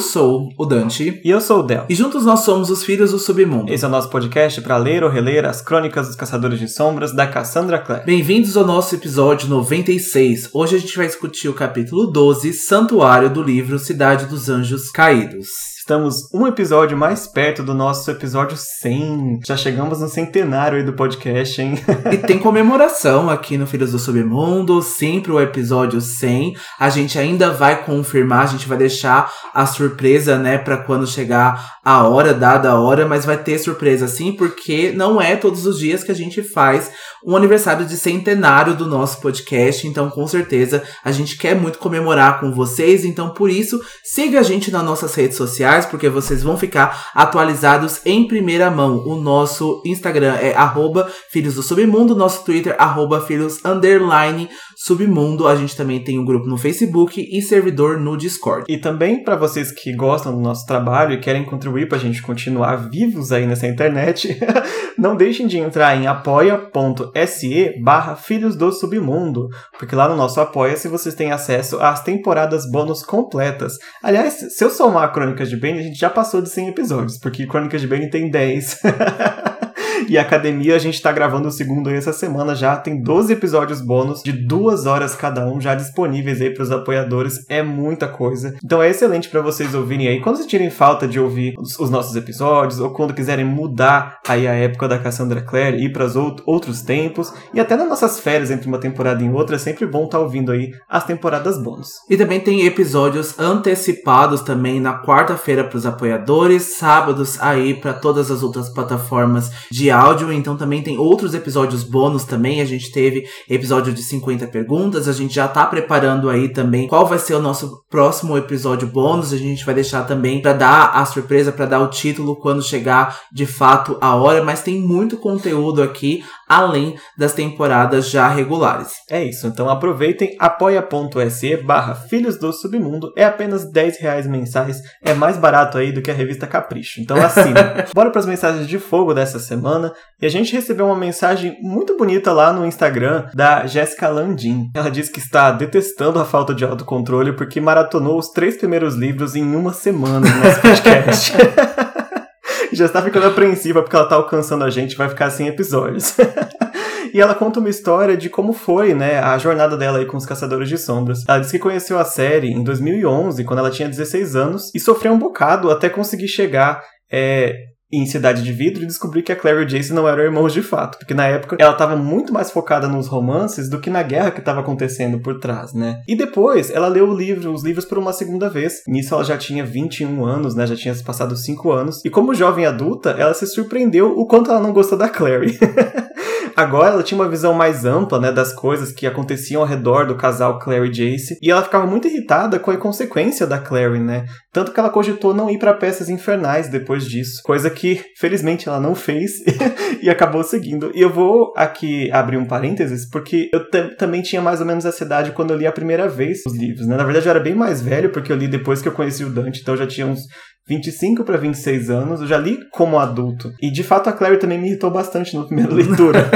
sou o Dante. E eu sou o Del. E juntos nós somos os Filhos do Submundo. Esse é o nosso podcast para ler ou reler as crônicas dos Caçadores de Sombras da Cassandra Clare. Bem-vindos ao nosso episódio 96. Hoje a gente vai discutir o capítulo 12, Santuário do livro Cidade dos Anjos Caídos. Estamos um episódio mais perto do nosso episódio 100. Já chegamos no centenário aí do podcast, hein? e tem comemoração aqui no Filhos do Submundo, sempre o episódio 100. A gente ainda vai confirmar, a gente vai deixar a surpresa, né, para quando chegar a hora, dada a hora, mas vai ter surpresa sim, porque não é todos os dias que a gente faz um aniversário de centenário do nosso podcast. Então, com certeza, a gente quer muito comemorar com vocês. Então, por isso, siga a gente nas nossas redes sociais porque vocês vão ficar atualizados em primeira mão. O nosso Instagram é arroba Filhos do Submundo, nosso Twitter, arroba Filhos Underline Submundo. A gente também tem um grupo no Facebook e servidor no Discord. E também para vocês que gostam do nosso trabalho e querem contribuir para a gente continuar vivos aí nessa internet, não deixem de entrar em apoia.se barra Filhos do Submundo, porque lá no nosso Apoia-se vocês têm acesso às temporadas bônus completas. Aliás, se eu somar crônicas de Bane, a gente já passou de 100 episódios, porque Crônicas de Bane tem 10. E Academia, a gente tá gravando o segundo aí essa semana já. Tem 12 episódios bônus de duas horas cada um, já disponíveis aí pros apoiadores. É muita coisa. Então é excelente para vocês ouvirem aí. Quando sentirem falta de ouvir os, os, nossos episódios, ou quando quiserem mudar aí a época da Cassandra Clare, ir para out outros tempos, e até nas nossas férias entre uma temporada e outra, é sempre bom estar tá ouvindo aí as temporadas bônus. E também tem episódios antecipados também na quarta-feira para os apoiadores, sábados aí para todas as outras plataformas de áudio então também tem outros episódios bônus também. A gente teve episódio de 50 perguntas, a gente já tá preparando aí também qual vai ser o nosso próximo episódio bônus. A gente vai deixar também para dar a surpresa, para dar o título quando chegar de fato a hora, mas tem muito conteúdo aqui além das temporadas já regulares. É isso, então aproveitem apoia.se barra Filhos do Submundo, é apenas 10 reais mensais, é mais barato aí do que a revista Capricho, então assina. Bora para as mensagens de fogo dessa semana, e a gente recebeu uma mensagem muito bonita lá no Instagram da Jéssica Landim. Ela diz que está detestando a falta de autocontrole porque maratonou os três primeiros livros em uma semana no nosso podcast. já está ficando apreensiva porque ela está alcançando a gente, vai ficar sem episódios. e ela conta uma história de como foi, né, a jornada dela aí com os Caçadores de Sombras. Ela diz que conheceu a série em 2011, quando ela tinha 16 anos, e sofreu um bocado até conseguir chegar é, em Cidade de Vidro e descobri que a Claire e o Jace não eram irmãos de fato, porque na época ela estava muito mais focada nos romances do que na guerra que estava acontecendo por trás, né? E depois ela leu o livro, os livros por uma segunda vez. Nisso ela já tinha 21 anos, né? Já tinha passado 5 anos. E como jovem adulta, ela se surpreendeu o quanto ela não gostou da Clary. Agora ela tinha uma visão mais ampla, né, das coisas que aconteciam ao redor do casal Clary e Jace, e ela ficava muito irritada com a inconsequência da Clary, né? Tanto que ela cogitou não ir para peças infernais depois disso, coisa que felizmente ela não fez e acabou seguindo. E eu vou aqui abrir um parênteses porque eu também tinha mais ou menos essa idade quando eu li a primeira vez os livros, né? Na verdade eu era bem mais velho porque eu li depois que eu conheci o Dante, então eu já tinha uns 25 para 26 anos, eu já li como adulto. E de fato a Clary também me irritou bastante na primeira leitura.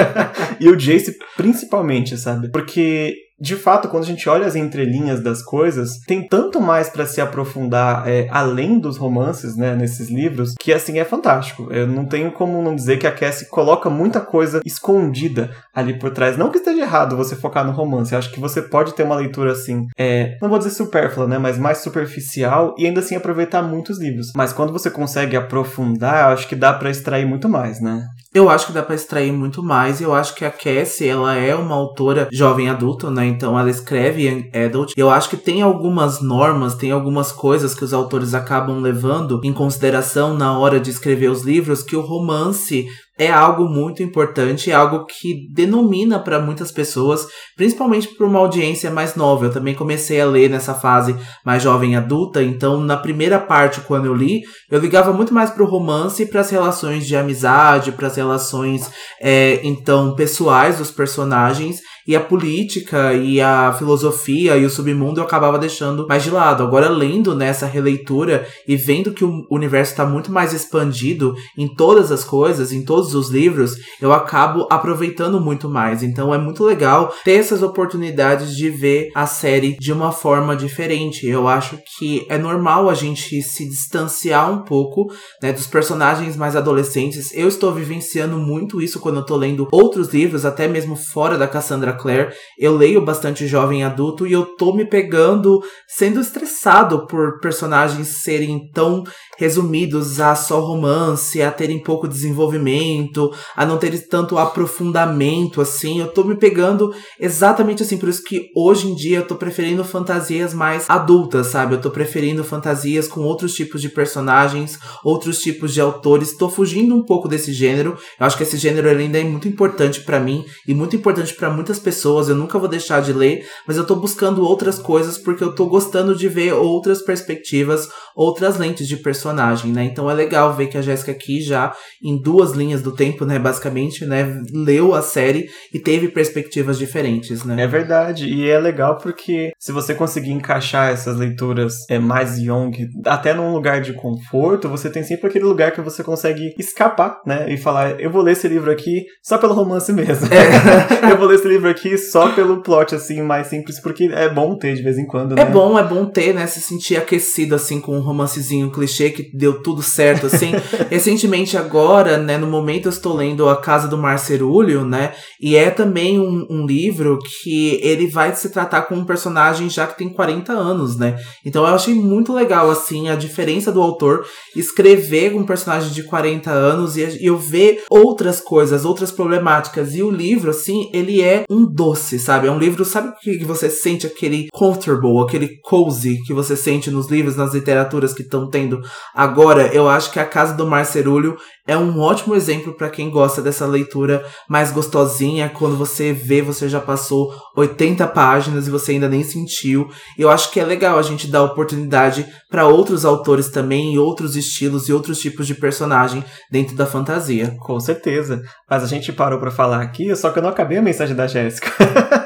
e o Jace principalmente, sabe? Porque de fato, quando a gente olha as entrelinhas das coisas, tem tanto mais para se aprofundar é, além dos romances, né, nesses livros, que assim é fantástico. Eu não tenho como não dizer que a Cassie coloca muita coisa escondida ali por trás. Não que esteja errado você focar no romance, eu acho que você pode ter uma leitura assim, é, não vou dizer supérflua, né, mas mais superficial e ainda assim aproveitar muitos livros. Mas quando você consegue aprofundar, eu acho que dá para extrair muito mais, né? Eu acho que dá para extrair muito mais. Eu acho que a Cassie, ela é uma autora jovem adulta, né? Então ela escreve young adult. Eu acho que tem algumas normas, tem algumas coisas que os autores acabam levando em consideração na hora de escrever os livros que o romance é algo muito importante, é algo que denomina para muitas pessoas, principalmente para uma audiência mais nova. Eu também comecei a ler nessa fase mais jovem adulta, então na primeira parte quando eu li, eu ligava muito mais para o romance e para as relações de amizade, para as relações é, então pessoais dos personagens e a política e a filosofia e o submundo eu acabava deixando mais de lado. Agora, lendo nessa releitura e vendo que o universo está muito mais expandido em todas as coisas, em todos os livros, eu acabo aproveitando muito mais. Então é muito legal ter essas oportunidades de ver a série de uma forma diferente. Eu acho que é normal a gente se distanciar um pouco né, dos personagens mais adolescentes. Eu estou vivenciando muito isso quando eu tô lendo outros livros, até mesmo fora da Cassandra Clare. Eu leio bastante jovem adulto e eu tô me pegando sendo estressado por personagens serem tão resumidos a só romance, a terem pouco desenvolvimento, a não terem tanto aprofundamento assim. Eu tô me pegando exatamente assim, por isso que hoje em dia eu tô preferindo fantasias mais adultas, sabe? Eu tô preferindo fantasias com outros tipos de personagens, outros tipos de autores. Tô fugindo um pouco desse gênero. Eu acho que esse gênero ainda é muito importante para mim e muito importante para muitas pessoas. Eu nunca vou deixar de ler, mas eu tô buscando outras coisas porque eu tô gostando de ver outras perspectivas, outras lentes de personagens personagem, né? Então é legal ver que a Jéssica aqui já em duas linhas do tempo, né, basicamente, né, leu a série e teve perspectivas diferentes, né? É verdade, e é legal porque se você conseguir encaixar essas leituras é, mais young, até num lugar de conforto, você tem sempre aquele lugar que você consegue escapar, né, e falar, eu vou ler esse livro aqui só pelo romance mesmo. É. eu vou ler esse livro aqui só pelo plot, assim, mais simples, porque é bom ter de vez em quando, é né? É bom, é bom ter, né, se sentir aquecido, assim, com um romancezinho clichê que deu tudo certo, assim. Recentemente, agora, né, no momento eu estou lendo A Casa do Marcerulho, né, e é também um, um, livro que ele vai se tratar com um personagem já que tem 40 anos, né. Então eu achei muito legal, assim, a diferença do autor escrever um personagem de 40 anos e, e eu ver outras coisas, outras problemáticas. E o livro, assim, ele é um doce, sabe? É um livro, sabe que você sente aquele comfortable, aquele cozy que você sente nos livros, nas literaturas que estão tendo agora eu acho que A Casa do Marcerulho é um ótimo exemplo para quem gosta dessa leitura mais gostosinha. Quando você vê, você já passou 80 páginas e você ainda nem sentiu. Eu acho que é legal a gente dar oportunidade para outros autores também, outros estilos e outros tipos de personagem dentro da fantasia. Com certeza. Mas a gente parou para falar aqui, só que eu não acabei a mensagem da Jéssica.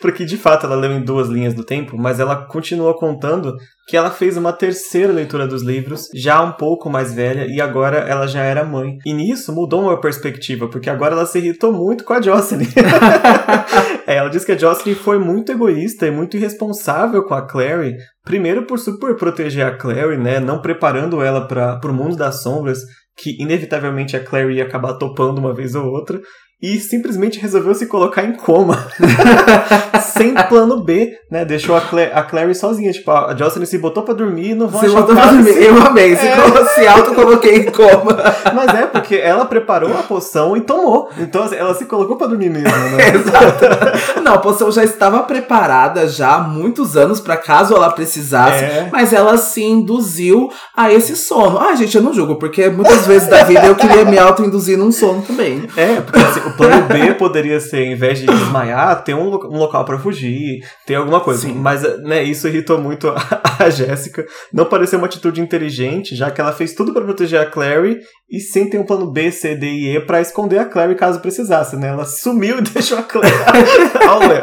porque de fato ela leu em duas linhas do tempo, mas ela continua contando que ela fez uma terceira leitura dos livros, já um pouco mais velha, e agora ela já era mãe. E nisso mudou uma perspectiva, porque agora ela se irritou muito com a Jocelyn. é, ela diz que a Jocelyn foi muito egoísta e muito irresponsável com a Clary, primeiro por super proteger a Clary, né, não preparando ela para o mundo das sombras, que inevitavelmente a Clary ia acabar topando uma vez ou outra, e simplesmente resolveu se colocar em coma. Sem plano B, né? Deixou a, Cla a Clary sozinha. Tipo, a Jocelyn se botou pra dormir não vão se achar botou pra dormir. Eu amei. Se, é. se auto-coloquei em coma. Mas é, porque ela preparou a poção e tomou. Então assim, ela se colocou pra dormir mesmo, né? Exato. Não, a poção já estava preparada já há muitos anos para caso ela precisasse. É. Mas ela se induziu a esse sono. Ah, gente, eu não julgo, porque muitas vezes da vida eu queria me auto-induzir num sono também. É, porque assim, o plano B poderia ser, em vez de desmaiar, ter um, um local para fugir, ter alguma coisa. Sim. Mas, né, isso irritou muito a, a Jéssica. Não pareceu uma atitude inteligente, já que ela fez tudo para proteger a Clary e sem ter um plano B, C, D e E pra esconder a Clary caso precisasse, né? Ela sumiu e deixou a Clary ao Léo.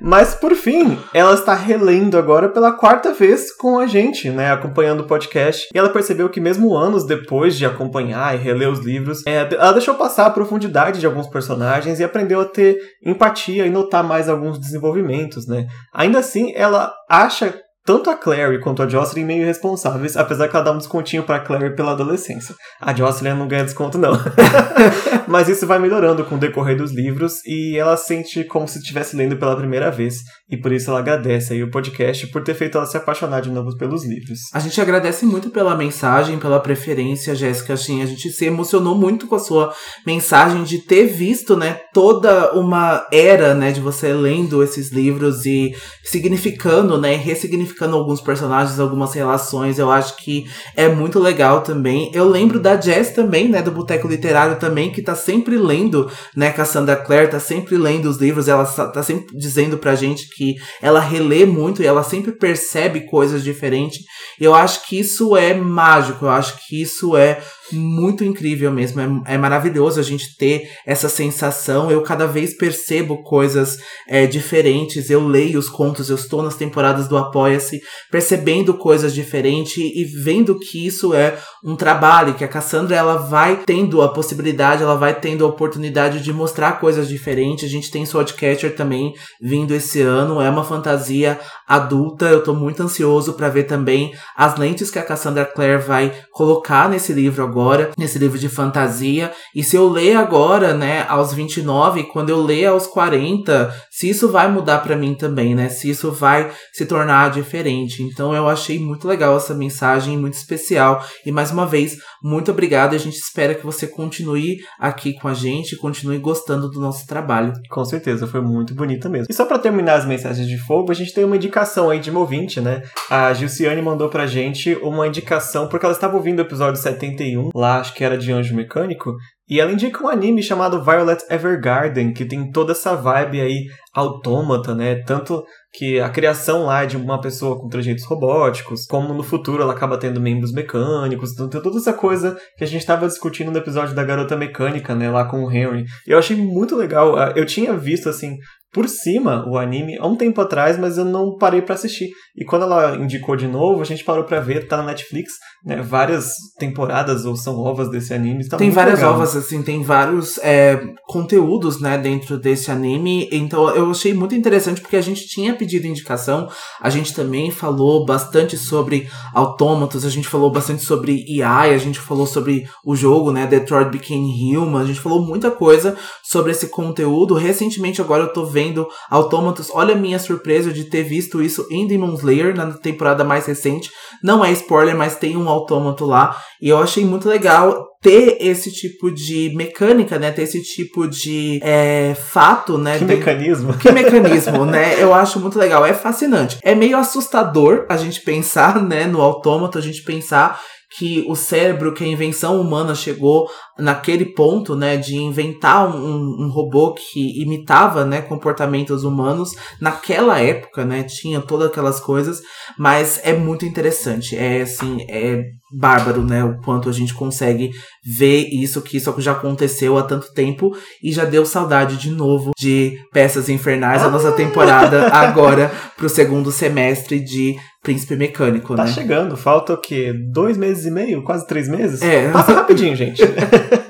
Mas por fim, ela está relendo agora pela quarta vez com a gente, né? Acompanhando o podcast. E ela percebeu que mesmo anos depois de acompanhar e reler os livros, é, ela deixou passar a profundidade de alguns personagens e aprendeu a ter empatia e notar mais alguns desenvolvimentos, né? Ainda assim, ela acha tanto a Clary quanto a Jocelyn meio responsáveis, apesar que ela dá um descontinho pra Clary pela adolescência. A Jocelyn não ganha desconto, não. Mas isso vai melhorando com o decorrer dos livros e ela sente como se estivesse lendo pela primeira vez. E por isso ela agradece aí o podcast por ter feito ela se apaixonar de novo pelos livros. A gente agradece muito pela mensagem, pela preferência, Jéssica. Assim, a gente se emocionou muito com a sua mensagem de ter visto, né, toda uma era, né, de você lendo esses livros e significando, né, ressignificando alguns personagens, algumas relações. Eu acho que é muito legal também. Eu lembro da Jess também, né, do Boteco Literário também, que tá sempre lendo, né, Cassandra Clare, tá sempre lendo os livros, ela tá sempre dizendo pra gente que ela relê muito e ela sempre percebe coisas diferentes. Eu acho que isso é mágico, eu acho que isso é muito incrível mesmo. É, é, maravilhoso a gente ter essa sensação. Eu cada vez percebo coisas é, diferentes. Eu leio os contos, eu estou nas temporadas do Apoia-se, percebendo coisas diferentes e vendo que isso é um trabalho, que a Cassandra ela vai tendo a possibilidade, ela vai tendo a oportunidade de mostrar coisas diferentes. A gente tem Swordcatcher também vindo esse ano. É uma fantasia adulta. Eu tô muito ansioso para ver também as lentes que a Cassandra Clare vai colocar nesse livro agora nesse livro de fantasia. E se eu ler agora, né, aos 29, quando eu ler aos 40, se isso vai mudar para mim também, né? Se isso vai se tornar diferente. Então eu achei muito legal essa mensagem, muito especial. E mais uma vez, muito obrigado. E a gente espera que você continue aqui com a gente, continue gostando do nosso trabalho. Com certeza, foi muito bonita mesmo. E só para terminar as mensagens de fogo, a gente tem uma indicação aí de uma ouvinte, né? A Gilciane mandou pra gente uma indicação, porque ela estava ouvindo o episódio 71 lá, acho que era de Anjo Mecânico, e ela indica um anime chamado Violet Evergarden, que tem toda essa vibe aí autômata, né? Tanto que a criação lá é de uma pessoa com trejeitos robóticos, como no futuro ela acaba tendo membros mecânicos, então tem toda essa coisa que a gente estava discutindo no episódio da Garota Mecânica, né? Lá com o Henry. Eu achei muito legal. Ah, eu tinha visto, assim, por cima o anime há um tempo atrás, mas eu não parei para assistir. E quando ela indicou de novo, a gente parou para ver, tá na Netflix, né? Várias temporadas ou são ovas desse anime. Tá tem várias legal. ovas, assim, tem vários é, conteúdos, né, dentro desse anime. Então eu achei muito interessante porque a gente tinha pedido indicação, a gente também falou bastante sobre autômatos, a gente falou bastante sobre AI, a gente falou sobre o jogo, né, Detroit Became Human, a gente falou muita coisa sobre esse conteúdo. Recentemente agora eu tô vendo vendo autômatos. Olha a minha surpresa de ter visto isso em Demon Slayer, na temporada mais recente. Não é spoiler, mas tem um autômato lá. E eu achei muito legal ter esse tipo de mecânica, né? Ter esse tipo de é, fato, né? Que de... mecanismo. Que mecanismo, né? Eu acho muito legal. É fascinante. É meio assustador a gente pensar, né? No autômato, a gente pensar que o cérebro, que a invenção humana chegou naquele ponto, né, de inventar um, um, robô que imitava, né, comportamentos humanos naquela época, né, tinha todas aquelas coisas, mas é muito interessante, é assim, é bárbaro, né, o quanto a gente consegue ver isso, que isso já aconteceu há tanto tempo e já deu saudade de novo de Peças Infernais, a nossa temporada agora pro segundo semestre de Príncipe Mecânico, tá né? Tá chegando, falta o quê? Dois meses e meio? Quase três meses? É. Passa rapidinho, gente.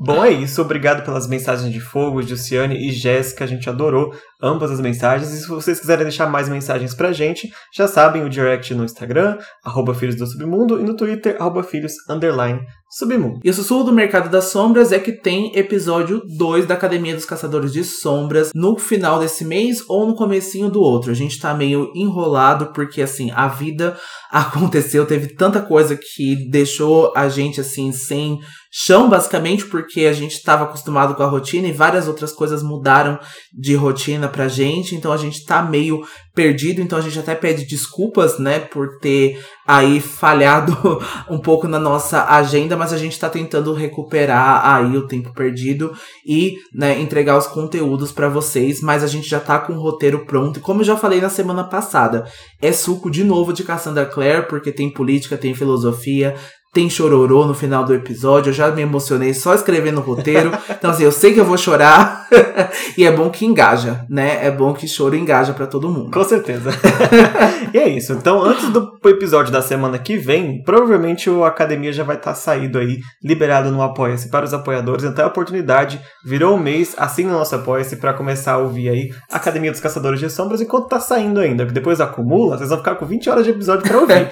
Bom, é isso. Obrigado pelas mensagens de fogo, Luciane e Jéssica. A gente adorou ambas as mensagens. E se vocês quiserem deixar mais mensagens pra gente, já sabem o direct no Instagram, arroba Filhos do Submundo, e no Twitter, arroba Filhos, underline, Submundo. E o sussurro do Mercado das Sombras é que tem episódio 2 da Academia dos Caçadores de Sombras no final desse mês ou no comecinho do outro. A gente tá meio enrolado porque, assim, a vida aconteceu, teve tanta coisa que deixou a gente, assim, sem chão, basicamente, porque a gente estava acostumado com a rotina e várias outras coisas mudaram de rotina pra gente, então a gente tá meio perdido, então a gente até pede desculpas, né, por ter aí falhado um pouco na nossa agenda, mas a gente tá tentando recuperar aí o tempo perdido e, né, entregar os conteúdos para vocês, mas a gente já tá com o roteiro pronto, e como eu já falei na semana passada, é suco de novo de Cassandra Clare, porque tem política, tem filosofia, tem chororô no final do episódio. Eu já me emocionei só escrevendo o roteiro. Então, assim, eu sei que eu vou chorar. e é bom que engaja, né? É bom que choro engaja para todo mundo. Com certeza. e é isso. Então, antes do episódio da semana que vem, provavelmente o Academia já vai estar tá saído aí, liberado no Apoia-se para os apoiadores. Então, é a oportunidade. Virou um mês, assina o nosso Apoia-se para começar a ouvir aí Academia dos Caçadores de Sombras enquanto tá saindo ainda. Que depois acumula, vocês vão ficar com 20 horas de episódio para ouvir.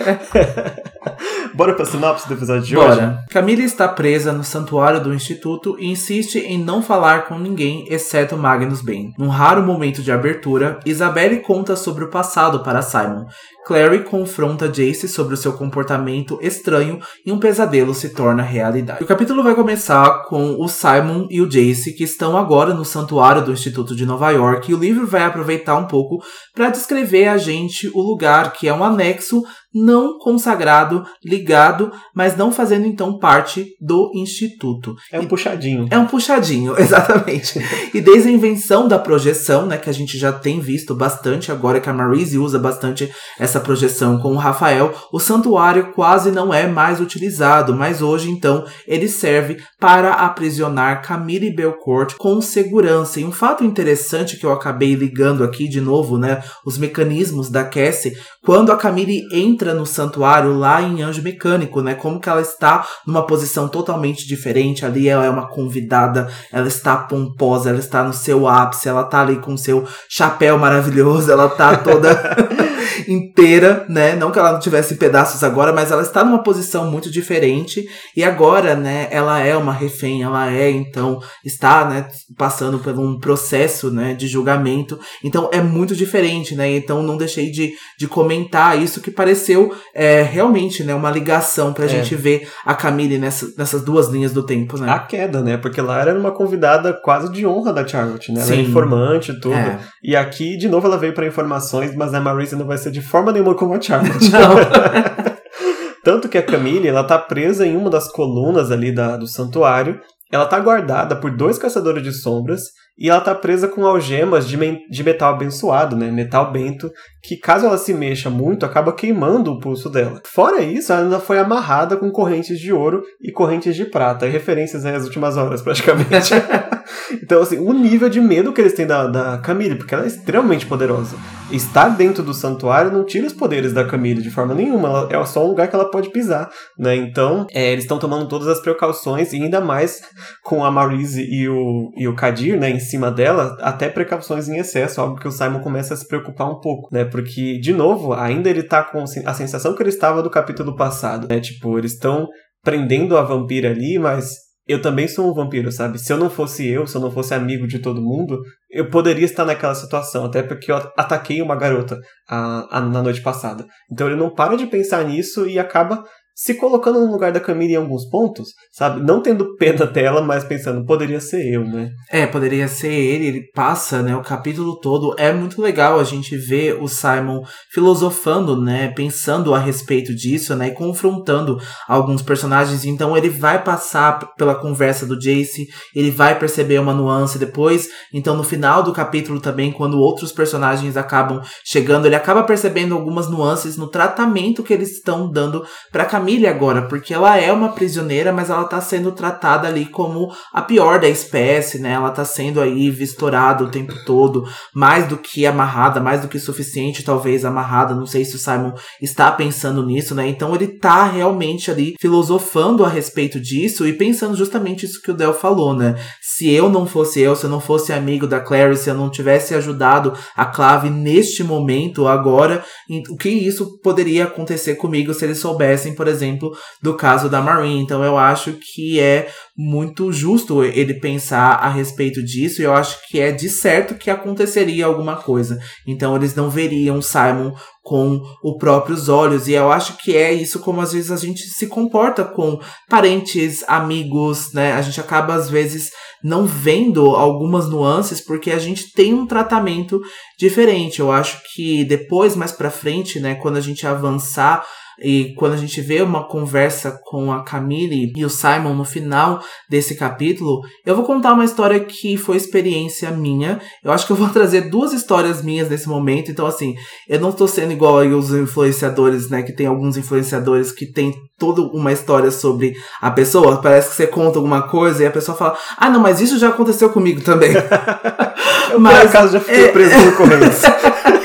Bora pra sinopse do episódio de Bora. hoje? Camila está presa no santuário do Instituto e insiste em não falar com ninguém, exceto Magnus Bane. Num raro momento de abertura, Isabelle conta sobre o passado para Simon, Clary confronta Jace sobre o seu comportamento estranho e um pesadelo se torna realidade. O capítulo vai começar com o Simon e o Jace que estão agora no santuário do Instituto de Nova York e o livro vai aproveitar um pouco para descrever a gente o lugar que é um anexo não consagrado, ligado, mas não fazendo então parte do instituto. É um puxadinho. É um puxadinho, exatamente. e desde a invenção da projeção, né, que a gente já tem visto bastante agora que a Marise usa bastante essa projeção com o Rafael, o santuário quase não é mais utilizado, mas hoje então ele serve para aprisionar Camille Belcourt com segurança. E um fato interessante que eu acabei ligando aqui de novo, né, os mecanismos da Cassie, quando a Camille entra no santuário lá em Anjo Mecânico, né? Como que ela está numa posição totalmente diferente ali, ela é uma convidada, ela está pomposa, ela está no seu ápice, ela tá ali com seu chapéu maravilhoso, ela tá toda inteira, né? Não que ela não tivesse pedaços agora, mas ela está numa posição muito diferente e agora, né, ela é uma refém, ela é então está, né, passando por um processo, né, de julgamento. Então é muito diferente, né? Então não deixei de, de comentar isso que pareceu é, realmente, né, uma ligação pra é. gente ver a Camille nessa, nessas duas linhas do tempo, né? A queda, né? Porque lá era uma convidada quase de honra da Charlotte, né? Ela é informante e tudo. É. E aqui, de novo, ela veio para informações, mas a Marisa não vai ser de forma nenhuma como a Charlotte. Não. Tanto que a Camille, ela tá presa em uma das colunas ali da, do santuário. Ela tá guardada por dois caçadores de sombras e ela tá presa com algemas de, de metal abençoado, né? Metal bento, que caso ela se mexa muito, acaba queimando o pulso dela. Fora isso, ela ainda foi amarrada com correntes de ouro e correntes de prata, referências às últimas horas, praticamente. então, assim, o nível de medo que eles têm da, da Camille, porque ela é extremamente poderosa. Estar dentro do santuário não tira os poderes da Camille de forma nenhuma, ela, é só um lugar que ela pode pisar, né? Então, é, eles estão tomando todas as precauções, e ainda mais com a Marise e o, e o Kadir, né, em cima dela, até precauções em excesso, algo que o Simon começa a se preocupar um pouco, né? Porque, de novo, ainda ele tá com a sensação que ele estava do capítulo passado, né? Tipo, eles estão prendendo a vampira ali, mas eu também sou um vampiro, sabe? Se eu não fosse eu, se eu não fosse amigo de todo mundo, eu poderia estar naquela situação, até porque eu ataquei uma garota a, a, na noite passada. Então ele não para de pensar nisso e acaba se colocando no lugar da Camila em alguns pontos, sabe? Não tendo pena dela, mas pensando, poderia ser eu, né? É, poderia ser ele, ele passa, né, o capítulo todo. É muito legal a gente ver o Simon filosofando, né, pensando a respeito disso, né, e confrontando alguns personagens. Então ele vai passar pela conversa do Jace, ele vai perceber uma nuance depois. Então no final do capítulo também, quando outros personagens acabam chegando, ele acaba percebendo algumas nuances no tratamento que eles estão dando para Camila família agora, porque ela é uma prisioneira, mas ela tá sendo tratada ali como a pior da espécie, né? Ela tá sendo aí vistorada o tempo todo, mais do que amarrada, mais do que suficiente, talvez amarrada. Não sei se o Simon está pensando nisso, né? Então ele tá realmente ali filosofando a respeito disso e pensando justamente isso que o Del falou, né? Se eu não fosse eu, se eu não fosse amigo da Clary, se eu não tivesse ajudado a Clave neste momento, agora, o que isso poderia acontecer comigo se eles soubessem, por exemplo, exemplo, do caso da Marine. Então eu acho que é muito justo ele pensar a respeito disso, e eu acho que é de certo que aconteceria alguma coisa. Então eles não veriam Simon com os próprios olhos, e eu acho que é isso como às vezes a gente se comporta com parentes, amigos, né? A gente acaba às vezes não vendo algumas nuances porque a gente tem um tratamento diferente. Eu acho que depois mais para frente, né, quando a gente avançar e quando a gente vê uma conversa com a Camille e o Simon no final desse capítulo, eu vou contar uma história que foi experiência minha. Eu acho que eu vou trazer duas histórias minhas nesse momento. Então, assim, eu não estou sendo igual aí os influenciadores, né? Que tem alguns influenciadores que tem toda uma história sobre a pessoa. Parece que você conta alguma coisa e a pessoa fala: Ah, não, mas isso já aconteceu comigo também. eu, mas, por acaso, já fiquei é... preso no Correios.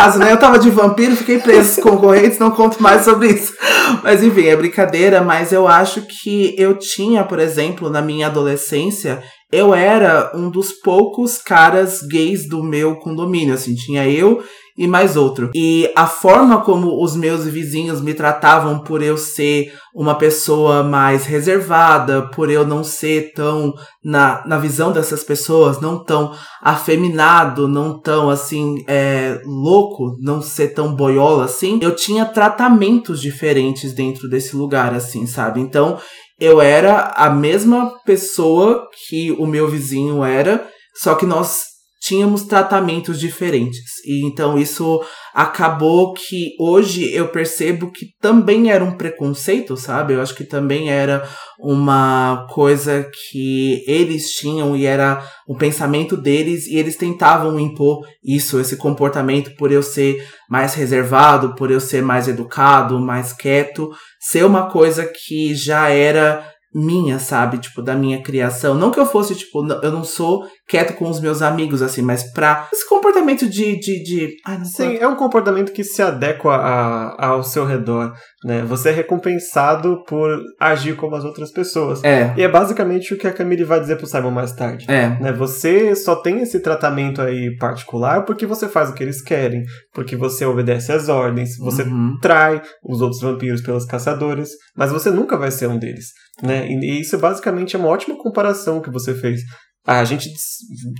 por acaso, né? Eu tava de vampiro, fiquei preso com correntes, não conto mais sobre isso. Mas enfim, é brincadeira, mas eu acho que eu tinha, por exemplo, na minha adolescência, eu era um dos poucos caras gays do meu condomínio, assim, tinha eu e mais outro. E a forma como os meus vizinhos me tratavam por eu ser uma pessoa mais reservada, por eu não ser tão, na, na visão dessas pessoas, não tão afeminado, não tão assim, é, louco, não ser tão boiola assim, eu tinha tratamentos diferentes dentro desse lugar, assim, sabe? Então, eu era a mesma pessoa que o meu vizinho era, só que nós tínhamos tratamentos diferentes. E então isso acabou que hoje eu percebo que também era um preconceito, sabe? Eu acho que também era uma coisa que eles tinham e era o pensamento deles e eles tentavam impor isso, esse comportamento por eu ser mais reservado, por eu ser mais educado, mais quieto, ser uma coisa que já era minha, sabe? Tipo, da minha criação. Não que eu fosse, tipo, eu não sou quieto com os meus amigos, assim, mas pra esse comportamento de. de, de... Ai, Sim, é um comportamento que se adequa a, ao seu redor, né? Você é recompensado por agir como as outras pessoas. É. E é basicamente o que a Camille vai dizer pro Simon mais tarde. É. Né? Você só tem esse tratamento aí particular porque você faz o que eles querem, porque você obedece às ordens, você Uhum. trai os outros vampiros pelas caçadoras, mas você nunca vai ser um deles, né? E, e isso basicamente é uma ótima comparação que você fez. A gente,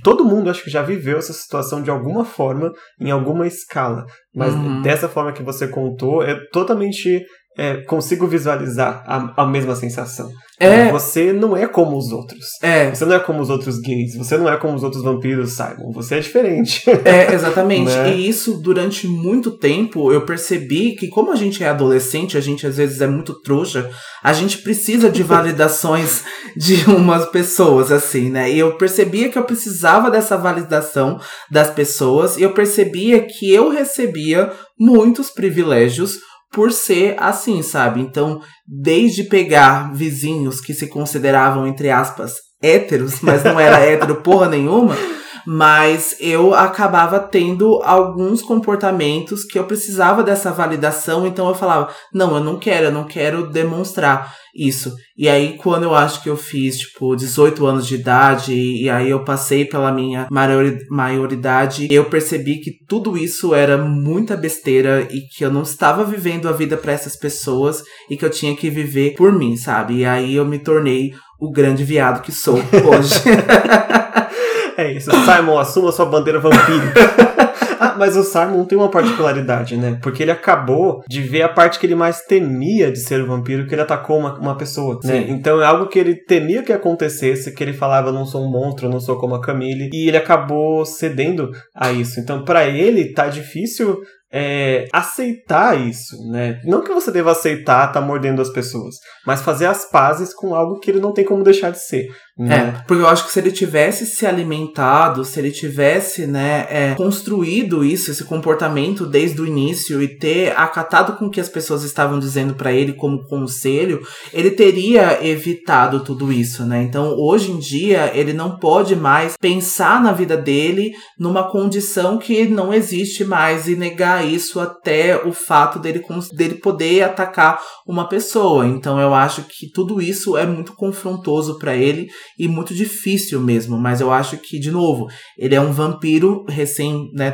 todo mundo acho que já viveu essa situação de alguma forma, em alguma escala, mas Uhum. dessa forma que você contou, é totalmente é, consigo visualizar a, a mesma sensação. É. Você não é como os outros. É, Você não é como os outros gays, você não é como os outros vampiros, Simon. Você é diferente. É, exatamente. Né? E isso, durante muito tempo, eu percebi que, como a gente é adolescente, a gente às vezes é muito trouxa, a gente precisa de validações de umas pessoas, assim, né? E eu percebia que eu precisava dessa validação das pessoas, e eu percebia que eu recebia muitos privilégios por ser assim, sabe? Então, desde pegar vizinhos que se consideravam, entre aspas, héteros, mas não era hétero porra nenhuma, mas eu acabava tendo alguns comportamentos que eu precisava dessa validação, então eu falava, não, eu não quero, eu não quero demonstrar isso. E aí, quando eu acho que eu fiz, tipo, 18 anos de idade, e aí eu passei pela minha maiori- maioridade, eu percebi que tudo isso era muita besteira e que eu não estava vivendo a vida para essas pessoas e que eu tinha que viver por mim, sabe? E aí eu me tornei o grande viado que sou hoje. É isso. Simon, assuma sua bandeira vampírica. Ah, mas o Simon tem uma particularidade, né? Porque ele acabou de ver a parte que ele mais temia de ser o vampiro, que ele atacou uma, uma pessoa, né? Sim. Então é algo que ele temia que acontecesse, que ele falava, eu não sou um monstro, eu não sou como a Camille, e ele acabou cedendo a isso. Então, pra ele, tá difícil é, aceitar isso, né? Não que você deva aceitar tá mordendo as pessoas, mas fazer as pazes com algo que ele não tem como deixar de ser, né? É, porque eu acho que se ele tivesse se alimentado, se ele tivesse, né, é, construído isso, esse comportamento desde o início e ter acatado com o que as pessoas estavam dizendo pra ele como conselho, ele teria evitado tudo isso, né? Então, hoje em dia, ele não pode mais pensar na vida dele numa condição que não existe mais e negar isso até o fato dele, dele poder atacar uma pessoa. Então, eu acho que tudo isso é muito confrontoso pra ele e muito difícil mesmo, mas eu acho que, de novo, ele é um vampiro recém né,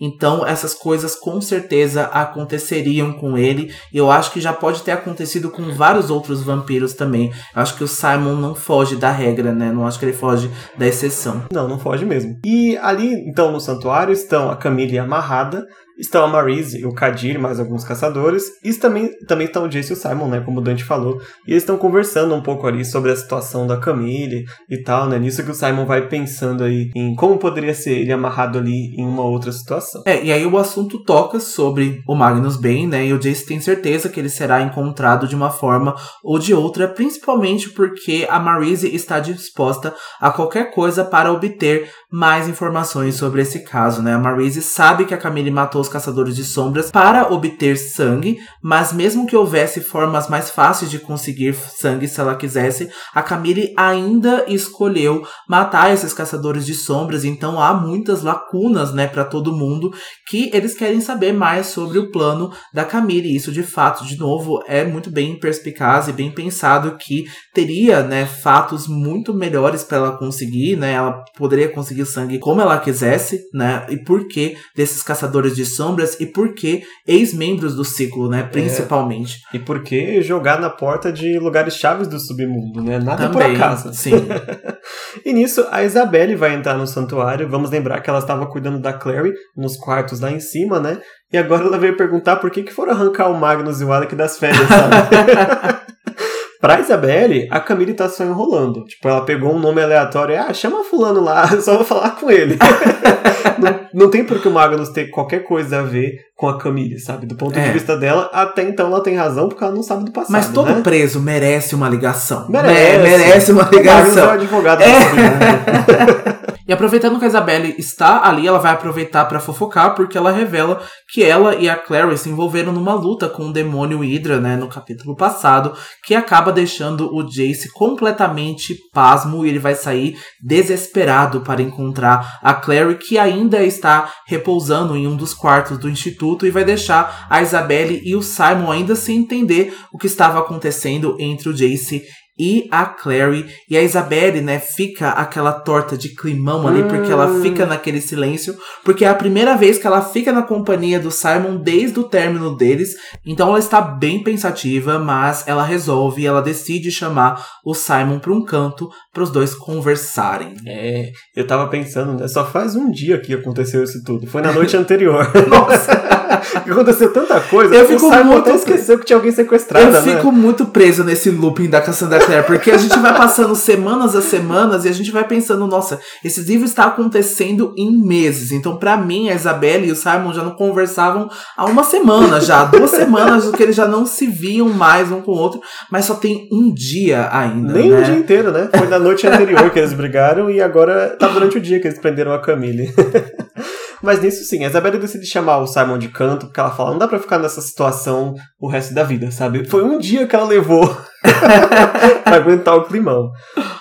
então essas coisas com certeza aconteceriam com ele, e eu acho que já pode ter acontecido com vários outros vampiros também. Eu acho que o Simon não foge da regra, né? Não acho que ele foge da exceção. Não, não foge mesmo. E ali, então, no santuário, estão a Camille amarrada, estão a Marise o Kadir, mais alguns caçadores, e também, também estão o Jace e o Simon, né, como o Dante falou, e eles estão conversando um pouco ali sobre a situação da Camille e tal, né, nisso que o Simon vai pensando aí em como poderia ser ele amarrado ali em uma outra situação. É, e aí o assunto toca sobre o Magnus Bane, né? E o Jace tem certeza que ele será encontrado de uma forma ou de outra, principalmente porque a Marise está disposta a qualquer coisa para obter mais informações sobre esse caso, né? A Marise sabe que a Camille matou os caçadores de sombras para obter sangue, mas mesmo que houvesse formas mais fáceis de conseguir sangue se ela quisesse, a Camille ainda escolheu matar esses caçadores de sombras, então há muitas lacunas, né, para todo mundo que eles querem saber mais sobre o plano da Camille. Isso de fato, de novo, é muito bem perspicaz e bem pensado que teria, né, fatos muito melhores para ela conseguir, né? Ela poderia conseguir sangue como ela quisesse, né? E por que desses caçadores de sombras e por que ex-membros do ciclo, né, principalmente. É. E por que jogar na porta de lugares chaves do submundo, né? Nada Também, por acaso. Sim. e nisso a Isabelle vai entrar no santuário. Vamos lembrar que ela estava cuidando da Clary nos quartos lá em cima, né? E agora ela veio perguntar por que, que foram arrancar o Magnus e o Alec das férias, sabe? Pra Isabelle, a Camille tá só enrolando. Tipo, ela pegou um nome aleatório e, ah, chama fulano lá, só vou falar com ele. não, não tem por que o Magnus ter qualquer coisa a ver com a Camille, sabe? Do ponto É. de vista dela, até então ela tem razão, porque ela não sabe do passado, Mas todo né? preso merece uma ligação. Merece. Né? Merece uma O Magnus é o ligação. advogado É. E aproveitando que a Isabelle está ali, ela vai aproveitar pra fofocar, porque ela revela que ela e a Clary se envolveram numa luta com o demônio Hydra, né, no capítulo passado, que acaba deixando o Jace completamente pasmo e ele vai sair desesperado para encontrar a Clary, que ainda está repousando em um dos quartos do instituto e vai deixar a Isabelle e o Simon ainda sem entender o que estava acontecendo entre o Jace e a Clary e a Isabelle, né, fica aquela torta de climão ali, porque ela Hum. fica naquele silêncio, porque é a primeira vez que ela fica na companhia do Simon desde o término deles, então ela está bem pensativa, mas ela resolve, ela decide chamar o Simon para um canto para os dois conversarem. É, eu tava pensando, né? Só faz um dia que aconteceu isso tudo. Foi na noite anterior. Nossa, aconteceu tanta coisa. Eu o fico Simon muito- até esqueceu que tinha alguém sequestrada, eu né? fico muito preso nesse looping da Cassandra Clare, porque a gente vai passando semanas a semanas e a gente vai pensando, nossa, esse livro está acontecendo em meses. Então, pra mim, a Isabelle e o Simon já não conversavam há uma semana já, duas semanas que eles já não se viam mais um com o outro, mas só tem um dia ainda, Nem né? o dia inteiro, né? Foi na noite anterior que eles brigaram e agora tá durante o dia que eles prenderam a Camille. Mas nisso sim, a Isabela decide chamar o Simon de canto, porque ela fala, não dá pra ficar nessa situação o resto da vida, sabe? Foi um dia que ela levou pra aguentar o climão.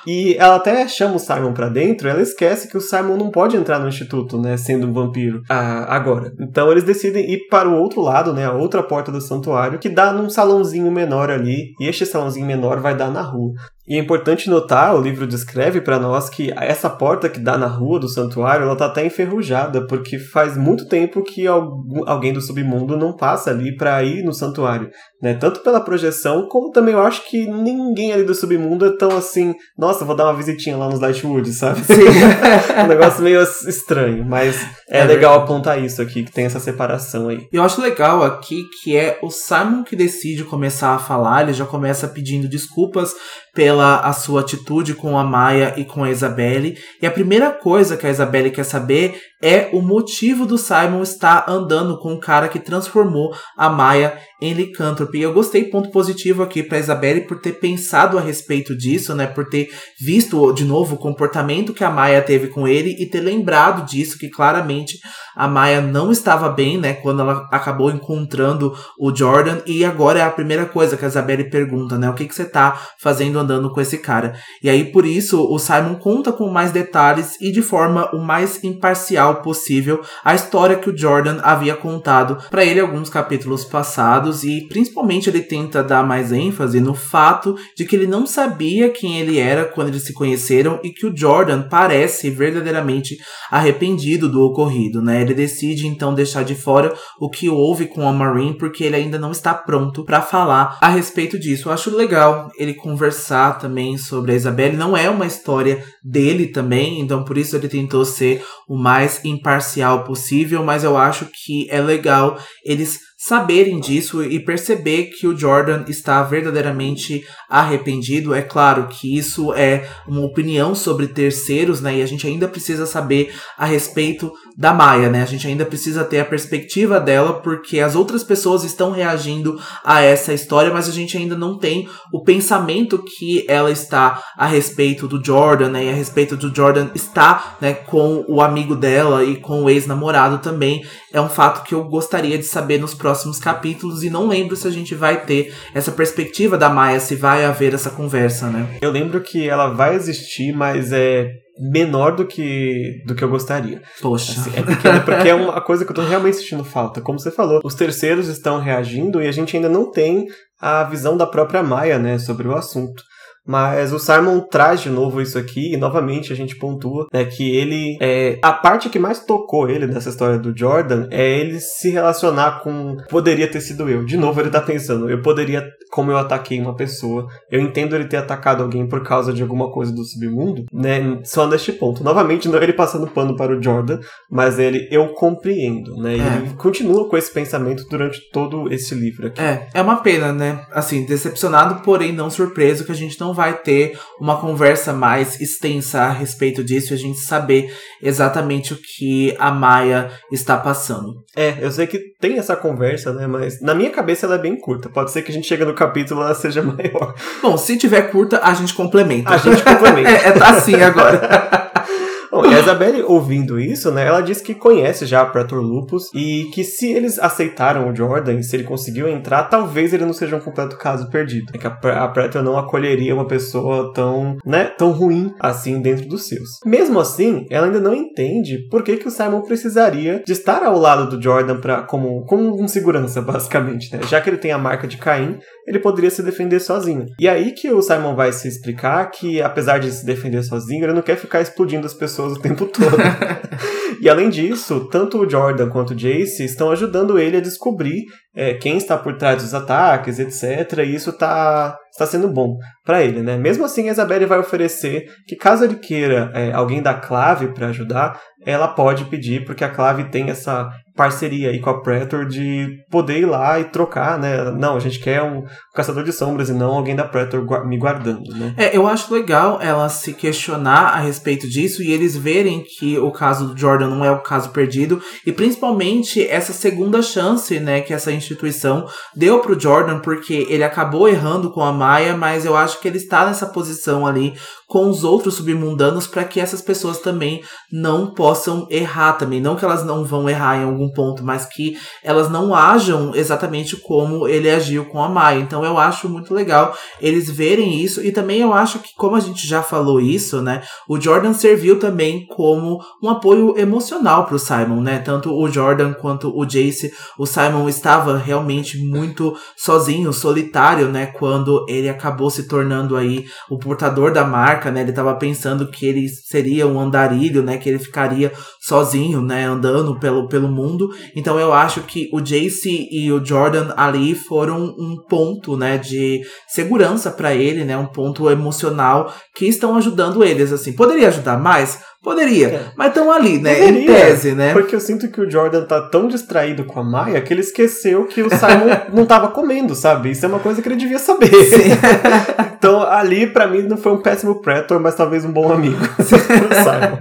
E ela até chama o Simon pra dentro, ela esquece que o Simon não pode entrar no instituto, né, sendo um vampiro, ah, agora. Então eles decidem ir para o outro lado, né, a outra porta do santuário, que dá num salãozinho menor ali, e este salãozinho menor vai dar na rua. E é importante notar, o livro descreve pra nós que essa porta que dá na rua do santuário, ela tá até enferrujada, porque faz muito tempo que algum- alguém do submundo não passa ali pra ir no santuário, né? Tanto pela projeção, como também eu acho que ninguém ali do submundo é tão assim, nossa, vou dar uma visitinha lá nos Lightwood, sabe? Sim. um negócio meio estranho, mas é, É legal verdade. apontar isso aqui, que tem essa separação aí. Eu acho legal aqui que é o Simon que decide começar a falar, ele já começa pedindo desculpas pela a sua atitude com a Maia e com a Isabelle. E a primeira coisa que a Isabelle quer saber é o motivo do Simon estar andando com o cara que transformou a Maia em licântrope. E eu gostei, ponto positivo aqui pra Isabelle por ter pensado a respeito disso, né? Por ter visto de novo o comportamento que a Maia teve com ele e ter lembrado disso, que claramente a Maia não estava bem, né? Quando ela acabou encontrando o Jordan. E agora é a primeira coisa que a Isabelle pergunta, né? O que, que você tá fazendo andando com esse cara? E aí, por isso, o Simon conta com mais detalhes e de forma o mais imparcial possível a história que o Jordan havia contado para ele alguns capítulos passados. E principalmente ele tenta dar mais ênfase no fato de que ele não sabia quem ele era quando eles se conheceram e que o Jordan parece verdadeiramente arrependido do ocorrido, né? Ele decide então deixar de fora o que houve com a Marine porque ele ainda não está pronto para falar a respeito disso. Eu acho legal ele conversar também sobre a Isabelle. Não é uma história dele também, então por isso ele tentou ser o mais imparcial possível, mas eu acho que é legal eles saberem disso e perceber que o Jordan está verdadeiramente arrependido. É claro que isso é uma opinião sobre terceiros, né? E a gente ainda precisa saber a respeito da Maia, né? A gente ainda precisa ter a perspectiva dela, porque as outras pessoas estão reagindo a essa história, mas a gente ainda não tem o pensamento que ela está a respeito do Jordan, né? E a respeito do Jordan estar, né, com o amigo dela e com o ex-namorado também. É um fato que eu gostaria de saber nos próximos capítulos e não lembro se a gente vai ter essa perspectiva da Maia, se vai haver essa conversa, né? Eu lembro que ela vai existir, mas é menor do que do que eu gostaria. Poxa. Assim, é pequena porque é uma coisa que eu tô realmente sentindo falta. Como você falou, os terceiros estão reagindo e a gente ainda não tem a visão da própria Maia, né, sobre o assunto. Mas o Simon traz de novo isso aqui e novamente a gente pontua né, que ele é a parte que mais tocou ele nessa história do Jordan é ele se relacionar com poderia ter sido eu. De novo ele tá pensando, eu poderia como eu ataquei uma pessoa. Eu entendo ele ter atacado alguém por causa de alguma coisa do submundo, né? Só neste ponto. Novamente não ele passando pano para o Jordan, mas ele eu compreendo, né? É. ele continua com esse pensamento durante todo esse livro aqui. É, é uma pena, né? Assim, decepcionado, porém não surpreso que a gente não vai ter uma conversa mais extensa a respeito disso e a gente saber exatamente o que a Maia está passando. É, eu sei que tem essa conversa, né? Mas na minha cabeça ela é bem curta. Pode ser que a gente chegue no capítulo e ela seja maior. Bom, se tiver curta, a gente complementa. A gente complementa. é, é tá assim agora. Bom, Isabelle, ouvindo isso, né, ela diz que conhece já a Pretor Lupus e que se eles aceitaram o Jordan, se ele conseguiu entrar, talvez ele não seja um completo caso perdido. É que a, a Pretor não acolheria uma pessoa tão, né, tão ruim assim dentro dos seus. Mesmo assim, ela ainda não entende por que, que o Simon precisaria de estar ao lado do Jordan pra, como, como um segurança, basicamente, né? Já que ele tem a marca de Caim, ele poderia se defender sozinho. E aí que o Simon vai se explicar que, apesar de se defender sozinho, ele não quer ficar explodindo as pessoas o tempo todo. e além disso, tanto o Jordan quanto o Jace estão ajudando ele a descobrir é, quem está por trás dos ataques, etc. E isso tá, está sendo bom para ele, né? Mesmo assim, a Isabelle vai oferecer que caso ele queira é, alguém da Clave para ajudar, ela pode pedir, porque a Clave tem essa parceria aí com a Pretor de poder ir lá e trocar, né? Não, a gente quer um caçador de sombras e não alguém da Pretor me guardando, né? É, eu acho legal ela se questionar a respeito disso e eles verem que o caso do Jordan não é o caso perdido e principalmente essa segunda chance, né, que essa instituição deu pro Jordan porque ele acabou errando com a Maia, mas eu acho que ele está nessa posição ali com os outros submundanos para que essas pessoas também não possam errar também, não que elas não vão errar em algum ponto, mas que elas não ajam exatamente como ele agiu com a Maia. Então eu acho muito legal eles verem isso e também eu acho que como a gente já falou isso, né, o Jordan serviu também como um apoio emocional pro Simon, né? Tanto o Jordan quanto o Jace, o Simon estava realmente muito sozinho, solitário, né, quando ele acabou se tornando aí o portador da marca, né? Ele tava pensando que ele seria um andarilho, né, que ele ficaria sozinho, né, andando pelo, pelo mundo. Então eu acho que o Jace e o Jordan ali foram um ponto, né, de segurança para ele, né, um ponto emocional que estão ajudando eles assim. Poderia ajudar mais? Poderia, É. mas estão ali, né, em Poderia, tese, né? Porque eu sinto que o Jordan tá tão distraído com a Maia que ele esqueceu que o Simon não tava comendo, sabe? Isso é uma coisa que ele devia saber. então, ali, pra mim, não foi um péssimo Pretor, mas talvez um bom amigo pro Simon.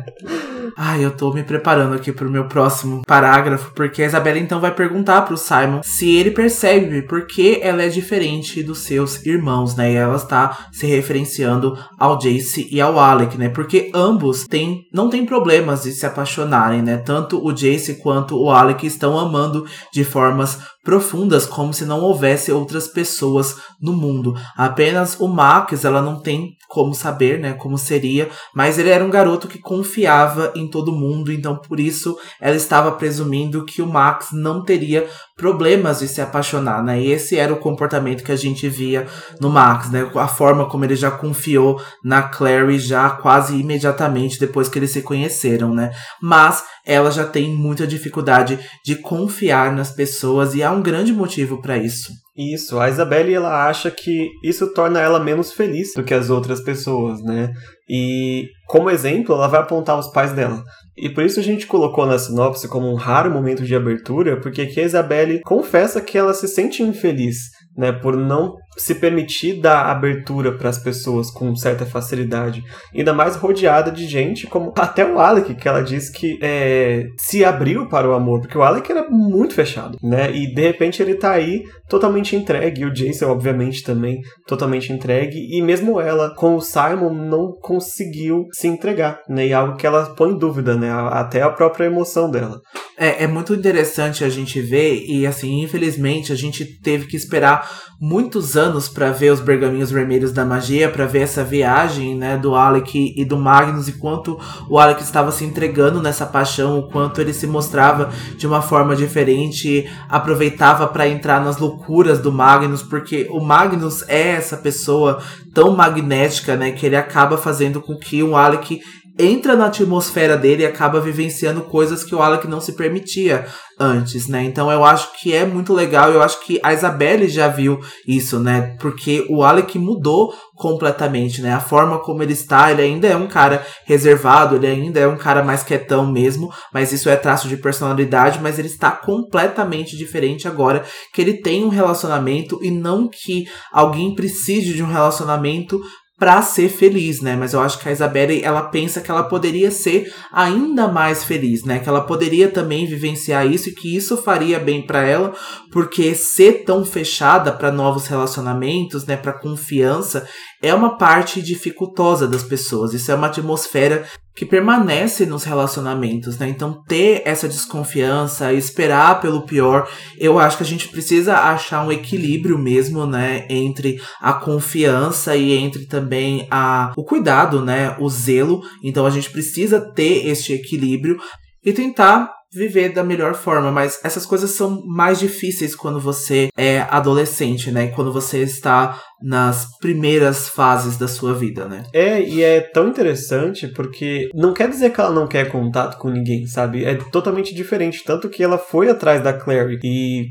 Ai, eu tô me preparando aqui pro meu próximo parágrafo, porque a Isabela então vai perguntar pro Simon se ele percebe por que ela é diferente dos seus irmãos, né? E ela está se referenciando ao Jace e ao Alec, né? Porque ambos têm, não têm problemas de se apaixonarem, né? Tanto o Jace quanto o Alec estão amando de formas profundas, como se não houvesse outras pessoas no mundo. Apenas o Max, ela não tem como saber, né, como seria, mas ele era um garoto que confiava em todo mundo, então por isso ela estava presumindo que o Max não teria problemas de se apaixonar, né? E esse era o comportamento que a gente via no Max, né? A forma como ele já confiou na Clary já quase imediatamente depois que eles se conheceram, né? Mas ela já tem muita dificuldade de confiar nas pessoas e há um grande motivo para isso. Isso, a Isabelle ela acha que isso torna ela menos feliz do que as outras pessoas, né? E como exemplo, ela vai apontar os pais dela. E por isso a gente colocou na sinopse como um raro momento de abertura, porque aqui a Isabelle confessa que ela se sente infeliz, né, por não se permitir dar abertura para as pessoas com certa facilidade. Ainda mais rodeada de gente como até o Alec, que ela diz que é, se abriu para o amor, porque o Alec era muito fechado, né? E de repente ele tá aí totalmente entregue, e o Jason, obviamente, também totalmente entregue, e mesmo ela com o Simon não conseguiu se entregar, né? E algo que ela põe em dúvida, né? Até a própria emoção dela. É, é muito interessante a gente ver, e assim, infelizmente, a gente teve que esperar muitos anos para ver os pergaminhos vermelhos da magia, para ver essa viagem, né, do Alec e do Magnus, e quanto o Alec estava se entregando nessa paixão, o quanto ele se mostrava de uma forma diferente, aproveitava para entrar nas loucuras do Magnus, porque o Magnus é essa pessoa tão magnética, né, que ele acaba fazendo com que o Alec entra na atmosfera dele e acaba vivenciando coisas que o Alec não se permitia antes, né? Então eu acho que é muito legal, eu acho que a Isabelle já viu isso, né? Porque o Alec mudou completamente, né? A forma como ele está, ele ainda é um cara reservado, ele ainda é um cara mais quietão mesmo, mas isso é traço de personalidade, mas ele está completamente diferente agora que ele tem um relacionamento e não que alguém precise de um relacionamento para ser feliz, né? Mas eu acho que a Isabelle, ela pensa que ela poderia ser ainda mais feliz, né? Que ela poderia também vivenciar isso e que isso faria bem para ela, porque ser tão fechada para novos relacionamentos, né, para confiança, é uma parte dificultosa das pessoas. Isso é uma atmosfera que permanece nos relacionamentos, né? Então ter essa desconfiança, esperar pelo pior, eu acho que a gente precisa achar um equilíbrio mesmo, né, entre a confiança e entre também a o cuidado, né, o zelo. Então a gente precisa ter este equilíbrio e tentar viver da melhor forma, mas essas coisas são mais difíceis quando você é adolescente, né? Quando você está nas primeiras fases da sua vida, né? É, e é tão interessante porque não quer dizer que ela não quer contato com ninguém, sabe? É totalmente diferente. Tanto que ela foi atrás da Clary e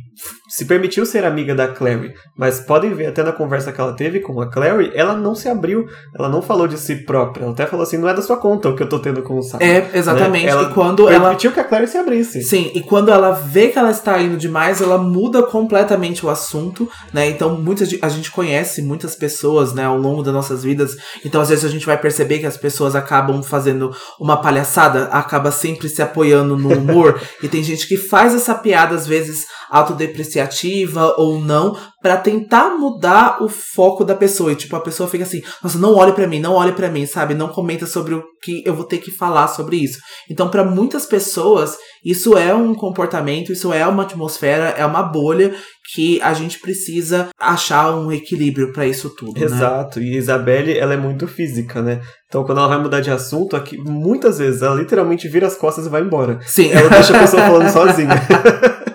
se permitiu ser amiga da Clary. Mas podem ver até na conversa que ela teve com a Clary, ela não se abriu, ela não falou de si própria. Ela até falou assim: não é da sua conta o que eu tô tendo com o Simon. É, exatamente. Né? Ela e quando ela. Permitiu que a Clary se abrisse. Sim, e quando ela vê que ela está indo demais, ela muda completamente o assunto, né? Então, muitas a gente conhece muitas pessoas, né, ao longo das nossas vidas. Então, às vezes, a gente vai perceber que as pessoas acabam fazendo uma palhaçada, acaba sempre se apoiando no humor. e tem gente que faz essa piada, às vezes, autodepreciativa ou não, para tentar mudar o foco da pessoa. E, tipo, a pessoa fica assim, nossa, não olhe para mim, não olhe para mim, sabe? Não comenta sobre o que eu vou ter que falar sobre isso. Então, para muitas pessoas, isso é um comportamento, isso é uma atmosfera, é uma bolha que a gente precisa achar um equilíbrio para isso tudo. Né? Exato. Né? E Isabelle, ela é muito física, né? Então, quando ela vai mudar de assunto, aqui, muitas vezes ela literalmente vira as costas e vai embora. Sim. Ela deixa a pessoa falando sozinha.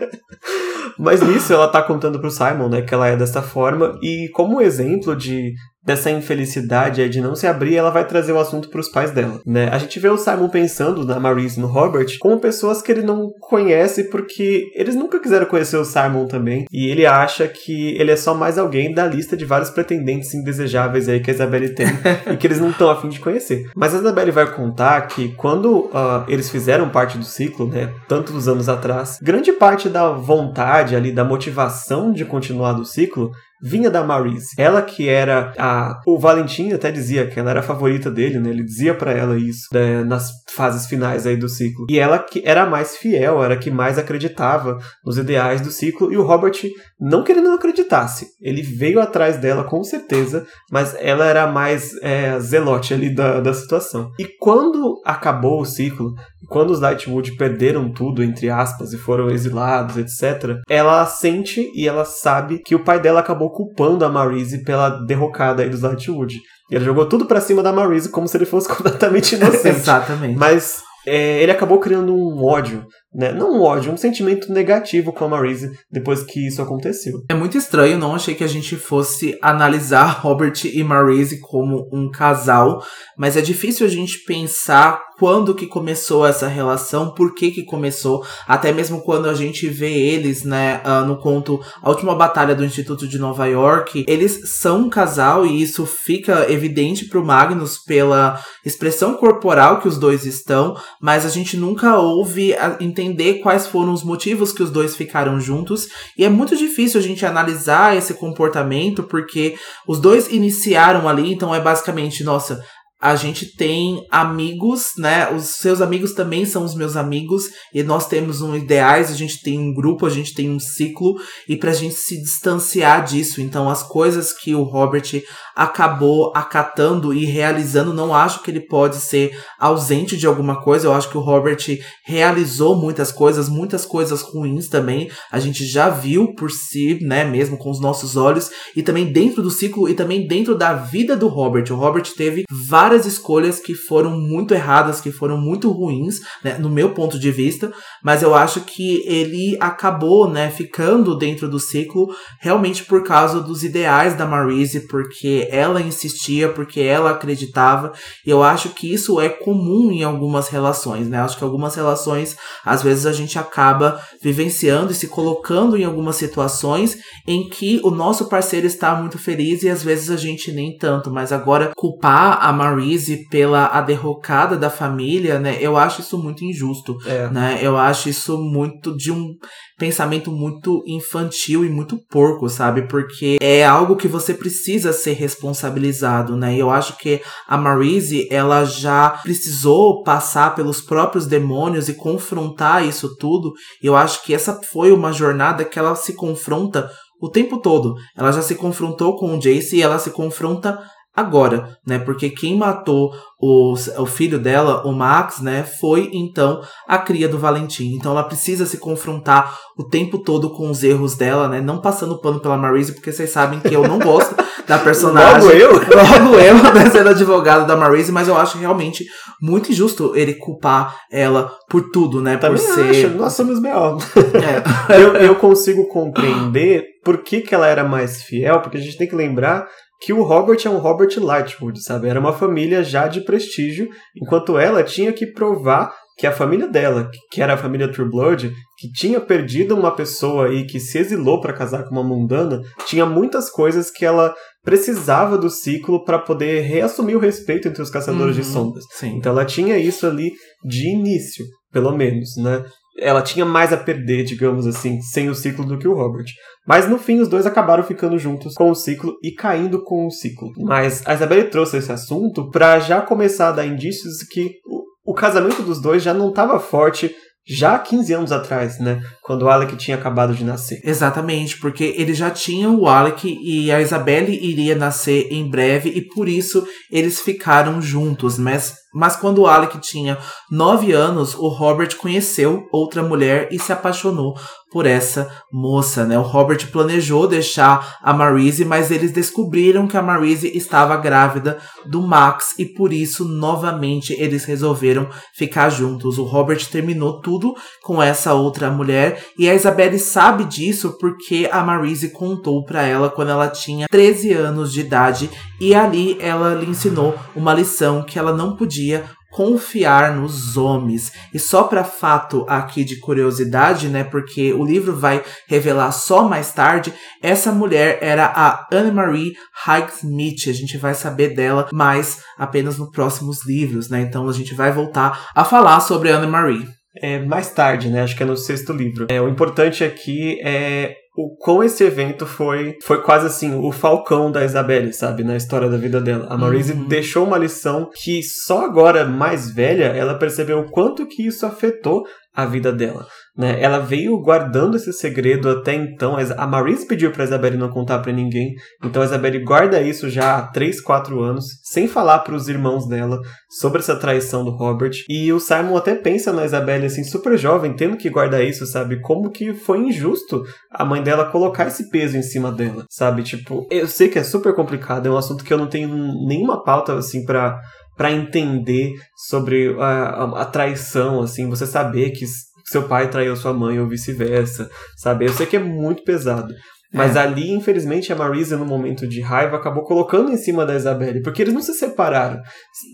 Mas nisso ela tá contando pro Simon, né, que ela é dessa forma, e como exemplo de dessa infelicidade de não se abrir, ela vai trazer o assunto para os pais dela, né? A gente vê o Simon pensando na Maurice e no Robert como pessoas que ele não conhece porque eles nunca quiseram conhecer o Simon também, e ele acha que ele é só mais alguém da lista de vários pretendentes indesejáveis aí que a Isabelle tem e que eles não estão afim de conhecer. Mas a Isabelle vai contar que quando uh, eles fizeram parte do ciclo, né, tantos anos atrás, grande parte da vontade ali, da motivação de continuar do ciclo vinha da Maurice. Ela que era a. O Valentim até dizia que ela era a favorita dele, né? Ele dizia para ela isso né? nas fases finais aí do ciclo. E ela que era mais fiel, era a que mais acreditava nos ideais do ciclo. E o Robert, não que ele não acreditasse, ele veio atrás dela com certeza, mas ela era mais é, zelote ali da, da situação. E quando acabou o ciclo, quando os Lightwood perderam tudo, entre aspas, e foram exilados, etc., ela sente e ela sabe que o pai dela acabou culpando a Marise pela derrocada aí dos Lightwood. E ele jogou tudo para cima da Marise como se ele fosse completamente inocente. Exatamente. Mas é, ele acabou criando um ódio né? Não um ódio, um sentimento negativo com a Marise depois que isso aconteceu. É muito estranho, não achei que a gente fosse analisar Robert e Marise como um casal, mas é difícil a gente pensar quando que começou essa relação, por que que começou, até mesmo quando a gente vê eles, né, uh, no conto A Última Batalha do Instituto de Nova York, eles são um casal e isso fica evidente pro Magnus pela expressão corporal que os dois estão, mas a gente nunca ouve entender quais foram os motivos que os dois ficaram juntos, e é muito difícil a gente analisar esse comportamento porque os dois iniciaram ali, então é basicamente, nossa, a gente tem amigos, né? Os seus amigos também são os meus amigos e nós temos um ideais, a gente tem um grupo, a gente tem um ciclo e pra gente se distanciar disso. Então, as coisas que o Robert acabou acatando e realizando, não acho que ele pode ser ausente de alguma coisa. Eu acho que o Robert realizou muitas coisas, muitas coisas ruins também. A gente já viu por si, né, mesmo com os nossos olhos e também dentro do ciclo e também dentro da vida do Robert. O Robert teve várias várias escolhas que foram muito erradas, que foram muito ruins, né, no meu ponto de vista, mas eu acho que ele acabou, né, ficando dentro do ciclo realmente por causa dos ideais da Marise, porque ela insistia, porque ela acreditava, e eu acho que isso é comum em algumas relações, né? Acho que algumas relações, às vezes a gente acaba vivenciando e se colocando em algumas situações em que o nosso parceiro está muito feliz e às vezes a gente nem tanto, mas agora culpar a Marise Marise pela a derrocada da família, né? Eu acho isso muito injusto, é. né? Eu acho isso muito de um pensamento muito infantil e muito porco, sabe? Porque é algo que você precisa ser responsabilizado, né? E eu acho que a Marise, ela já precisou passar pelos próprios demônios e confrontar isso tudo. E eu acho que essa foi uma jornada que ela se confronta o tempo todo. Ela já se confrontou com o Jace e ela se confronta agora, né? Porque quem matou o, o filho dela, o Max, né, foi então a cria do Valentim. Então ela precisa se confrontar o tempo todo com os erros dela, né? Não passando pano pela Marise, porque vocês sabem que eu não gosto da personagem. Logo eu? Logo eu, né, sendo advogado da Marise, mas eu acho realmente muito injusto ele culpar ela por tudo, né? Também por ser. Acho, nós somos melhor. É. eu, eu consigo compreender por que, que ela era mais fiel, porque a gente tem que lembrar que o Robert é um Robert Lightwood, sabe? Era uma família já de prestígio, enquanto ela tinha que provar que a família dela, que era a família True Blood, que tinha perdido uma pessoa e que se exilou para casar com uma mundana, tinha muitas coisas que ela precisava do ciclo para poder reassumir o respeito entre os caçadores uhum, de sombras. Sim. Então ela tinha isso ali de início, pelo menos, né? Ela tinha mais a perder, digamos assim, sem o ciclo do que o Robert. Mas no fim, os dois acabaram ficando juntos com o ciclo e caindo com o ciclo. Mas a Isabelle trouxe esse assunto para já começar a dar indícios que o, o casamento dos dois já não estava forte já 15 anos atrás, né? Quando o Alec tinha acabado de nascer. Exatamente, porque ele já tinha o Alec e a Isabelle iria nascer em breve e por isso eles ficaram juntos, mas mas quando o Alec tinha 9 anos, o Robert conheceu outra mulher e se apaixonou por essa moça, né? O Robert planejou deixar a Marise, mas eles descobriram que a Marise estava grávida do Max e por isso novamente eles resolveram ficar juntos. O Robert terminou tudo com essa outra mulher e a Isabelle sabe disso porque a Marise contou para ela quando ela tinha 13 anos de idade e ali ela lhe ensinou uma lição que ela não podia confiar nos homens. E só para fato aqui de curiosidade, né, porque o livro vai revelar só mais tarde, essa mulher era a Anne-Marie Highsmith. A gente vai saber dela mais apenas nos próximos livros, né? Então a gente vai voltar a falar sobre Anne-Marie. É mais tarde, né? Acho que é no sexto livro. É, o importante aqui é o com esse evento foi foi quase assim o falcão da Isabelle, sabe, na história da vida dela. A Marise uhum. deixou uma lição que só agora mais velha ela percebeu o quanto que isso afetou a vida dela. Né? Ela veio guardando esse segredo até então. A Maurice pediu para Isabelle não contar para ninguém. Então a Isabelle guarda isso já há 3, 4 anos, sem falar para os irmãos dela sobre essa traição do Robert. E o Simon até pensa na Isabelle assim, super jovem, tendo que guardar isso, sabe? Como que foi injusto a mãe dela colocar esse peso em cima dela, sabe? Tipo, eu sei que é super complicado, é um assunto que eu não tenho nenhuma pauta assim para para entender sobre a, a, a, traição, assim, você saber que seu pai traiu sua mãe ou vice-versa, sabe? Eu sei que é muito pesado. Mas é. ali, infelizmente, a Marisa, no momento de raiva, acabou colocando em cima da Isabelle, porque eles não se separaram.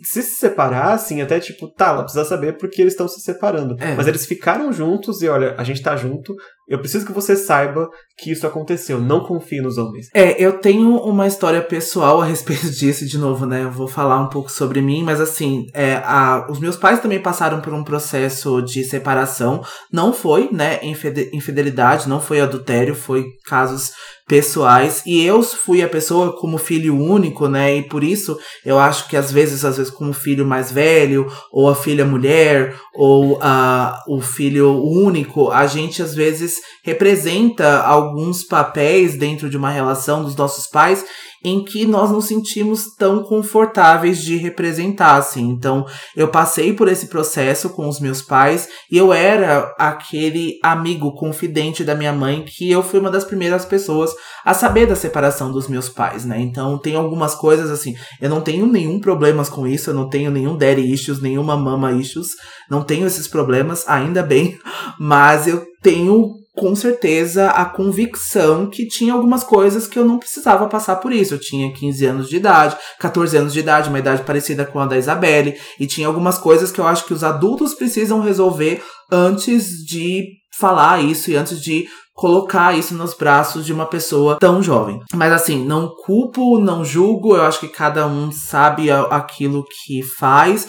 Se se separassem, até tipo, tá, ela precisa saber porque eles estão se separando. É. Mas eles ficaram juntos e olha, a gente tá junto, eu preciso que você saiba que isso aconteceu. Não confie nos homens. É, eu tenho uma história pessoal a respeito disso, de novo, né? Eu vou falar um pouco sobre mim, mas assim, é, a, os meus pais também passaram por um processo de separação. Não foi, né, infidelidade, não foi adultério, foi casos pessoais e eu fui a pessoa como filho único, né? E por isso eu acho que às vezes, às vezes como filho mais velho ou a filha mulher ou a, o filho único, a gente às vezes representa alguns papéis dentro de uma relação dos nossos pais em que nós nos sentimos tão confortáveis de representar, assim. Então, eu passei por esse processo com os meus pais e eu era aquele amigo confidente da minha mãe que eu fui uma das primeiras pessoas a saber da separação dos meus pais, né? Então, tem algumas coisas assim, eu não tenho nenhum problemas com isso, eu não tenho nenhum daddy issues, nenhuma mama issues, não tenho esses problemas, ainda bem, mas eu tenho com certeza a convicção que tinha algumas coisas que eu não precisava passar por isso. Eu tinha 15 anos de idade, 14 anos de idade, uma idade parecida com a da Isabelle, e tinha algumas coisas que eu acho que os adultos precisam resolver antes de falar isso e antes de colocar isso nos braços de uma pessoa tão jovem. Mas assim, não culpo, não julgo, eu acho que cada um sabe aquilo que faz,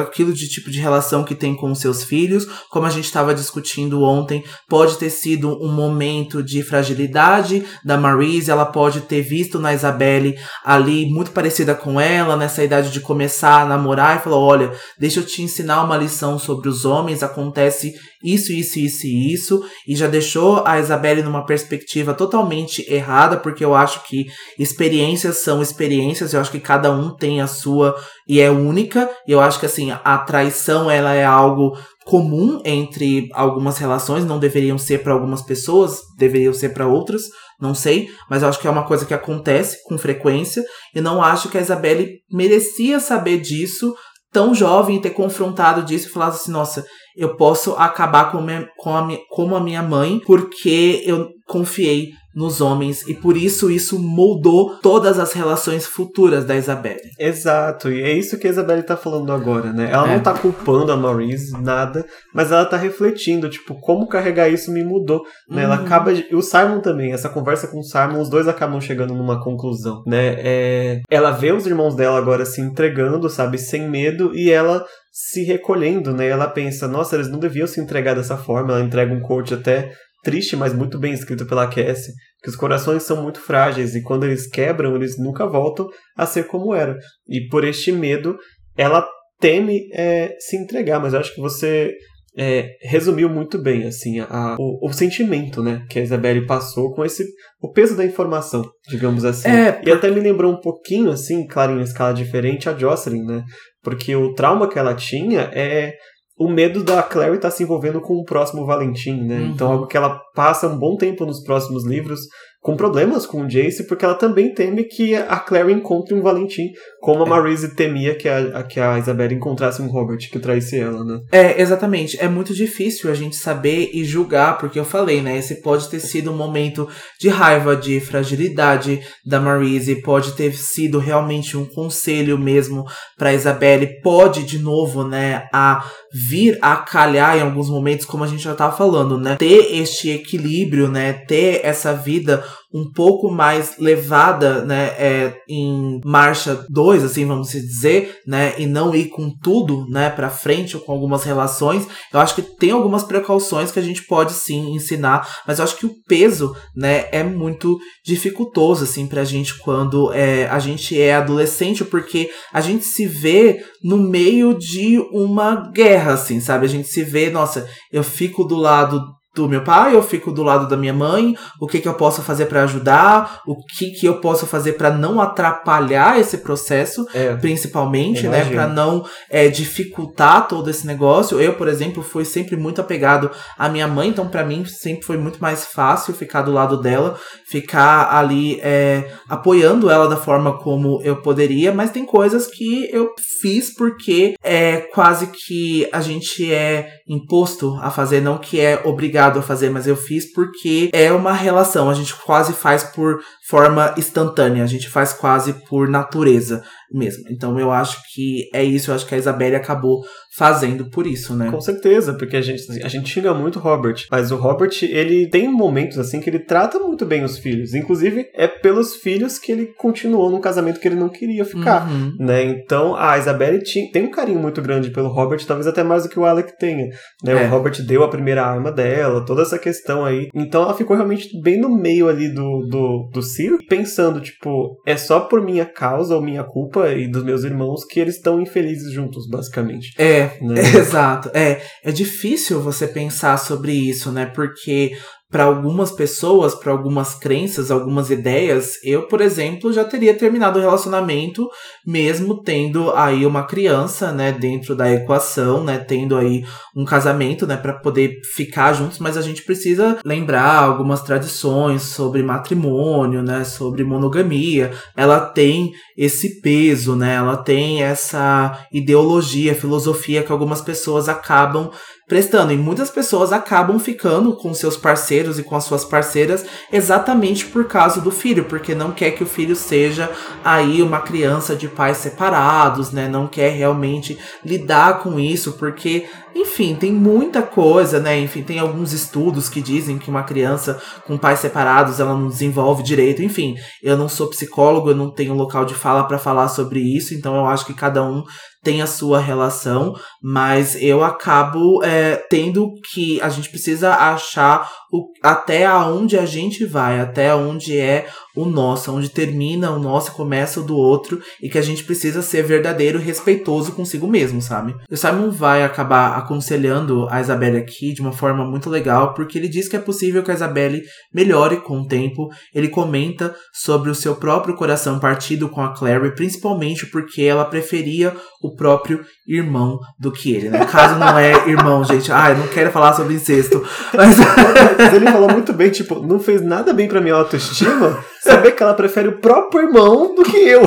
aquilo de tipo de relação que tem com os seus filhos. Como a gente estava discutindo ontem, pode ter sido um momento de fragilidade da Marise, ela pode ter visto na Isabelle ali muito parecida com ela, nessa idade de começar a namorar e falou: "Olha, deixa eu te ensinar uma lição sobre os homens, acontece isso, isso, isso e isso", e já deixou a Isabelle numa perspectiva totalmente errada, porque eu acho que experiências são experiências, eu acho que cada um tem a sua e é única. E eu acho que assim, a traição ela é algo comum entre algumas relações, não deveriam ser para algumas pessoas, deveriam ser para outras, não sei, mas eu acho que é uma coisa que acontece com frequência e não acho que a Isabelle merecia saber disso tão jovem e ter confrontado disso e falar assim, nossa, eu posso acabar com, minha, com a, como a minha mãe porque eu confiei nos homens e por isso isso moldou todas as relações futuras da Isabelle. Exato, e é isso que a Isabelle tá falando agora, né? Ela é. não tá culpando a Maurice, nada, mas ela tá refletindo, tipo, como carregar isso me mudou, né? Uhum. Ela acaba de... o Simon também, essa conversa com o Simon, os dois acabam chegando numa conclusão, né? É... Ela vê os irmãos dela agora se entregando, sabe, sem medo, e ela se recolhendo, né? Ela pensa, nossa, eles não deviam se entregar dessa forma. Ela entrega um coach até triste, mas muito bem escrito pela Cassie, que os corações são muito frágeis e quando eles quebram, eles nunca voltam a ser como era. E por este medo, ela teme é, se entregar, mas eu acho que você é, resumiu muito bem assim a, o, o, sentimento né, que a Isabelle passou com esse o peso da informação, digamos assim. É, e até me lembrou um pouquinho, assim, claro, em uma escala diferente, a Jocelyn, né? Porque o trauma que ela tinha é o medo da Clary estar tá se envolvendo com o próximo Valentim, né? Uhum. Então, algo que ela passa um bom tempo nos próximos livros com problemas com o Jace, porque ela também teme que a Clary encontre um Valentim, como a é. Marise temia que a, que a Isabelle encontrasse um Robert que traísse ela, né? É, exatamente. É muito difícil a gente saber e julgar, porque eu falei, né? Esse pode ter sido um momento de raiva, de fragilidade da Marise, pode ter sido realmente um conselho mesmo para Isabelle, pode de novo, né, a vir a calhar em alguns momentos, como a gente já tava falando, né? Ter este equilíbrio, né? Ter essa vida um pouco mais levada, né, é, em marcha 2, assim, vamos dizer, né, e não ir com tudo, né, para frente ou com algumas relações. Eu acho que tem algumas precauções que a gente pode sim ensinar, mas eu acho que o peso, né, é muito dificultoso assim pra gente quando é, a gente é adolescente, porque a gente se vê no meio de uma guerra, assim, sabe? A gente se vê, nossa, eu fico do lado do meu pai, eu fico do lado da minha mãe, o que, que eu posso fazer para ajudar, o que, que eu posso fazer para não atrapalhar esse processo, É. principalmente, né, Imagino. para não é, dificultar todo esse negócio. Eu, por exemplo, fui sempre muito apegado à minha mãe, então para mim sempre foi muito mais fácil ficar do lado dela, ficar ali é, apoiando ela da forma como eu poderia, mas tem coisas que eu fiz porque é quase que a gente é imposto a fazer, não que é obrigado a fazer, mas eu fiz porque é uma relação, a gente quase faz por forma instantânea, a gente faz quase por natureza mesmo. Então eu acho que é isso, eu acho que a Isabelle acabou fazendo por isso, né? Com certeza, porque a gente, a gente xinga muito o Robert, mas o Robert, ele tem momentos assim que ele trata muito bem os filhos. Inclusive, é pelos filhos que ele continuou num casamento que ele não queria ficar. Uhum. Né? Então a Isabelle tinha- tem um carinho muito grande pelo Robert, talvez até mais do que o Alec tenha. Né? É. O Robert deu a primeira arma dela, toda essa questão aí. Então ela ficou realmente bem no meio ali do, do, do circo, pensando, tipo, é só por minha causa ou minha culpa e dos meus irmãos que eles estão infelizes juntos, basicamente. É, Né? exato. É, é difícil você pensar sobre isso, né? Porque para algumas pessoas, para algumas crenças, algumas ideias, eu, por exemplo, já teria terminado o relacionamento mesmo tendo aí uma criança, né, dentro da equação, né, tendo aí um casamento, né, para poder ficar juntos, mas a gente precisa lembrar algumas tradições sobre matrimônio, né, sobre monogamia. Ela tem esse peso, né? Ela tem essa ideologia, filosofia que algumas pessoas acabam prestando. E muitas pessoas acabam ficando com seus parceiros e com as suas parceiras exatamente por causa do filho, porque não quer que o filho seja aí uma criança de pais separados, né? Não quer realmente lidar com isso, porque, enfim, tem muita coisa, né? Enfim, tem alguns estudos que dizem que uma criança com pais separados ela não desenvolve direito. Enfim, eu não sou psicólogo, eu não tenho local de fala para falar sobre isso, então eu acho que cada um tem a sua relação, mas eu acabo é, tendo que a gente precisa achar o, até aonde a gente vai, até onde é o nosso, onde termina o nosso e começa o do outro, e que a gente precisa ser verdadeiro e respeitoso consigo mesmo, sabe? O Simon vai acabar aconselhando a Isabelle aqui de uma forma muito legal, porque ele diz que é possível que a Isabelle melhore com o tempo. Ele comenta sobre o seu próprio coração partido com a Clary, principalmente porque ela preferia o próprio irmão do que ele, né? Caso não é irmão, gente. Ai, não quero falar sobre incesto. Mas Mas ele falou muito bem, tipo, não fez nada bem pra minha autoestima saber que ela prefere o próprio irmão do que eu.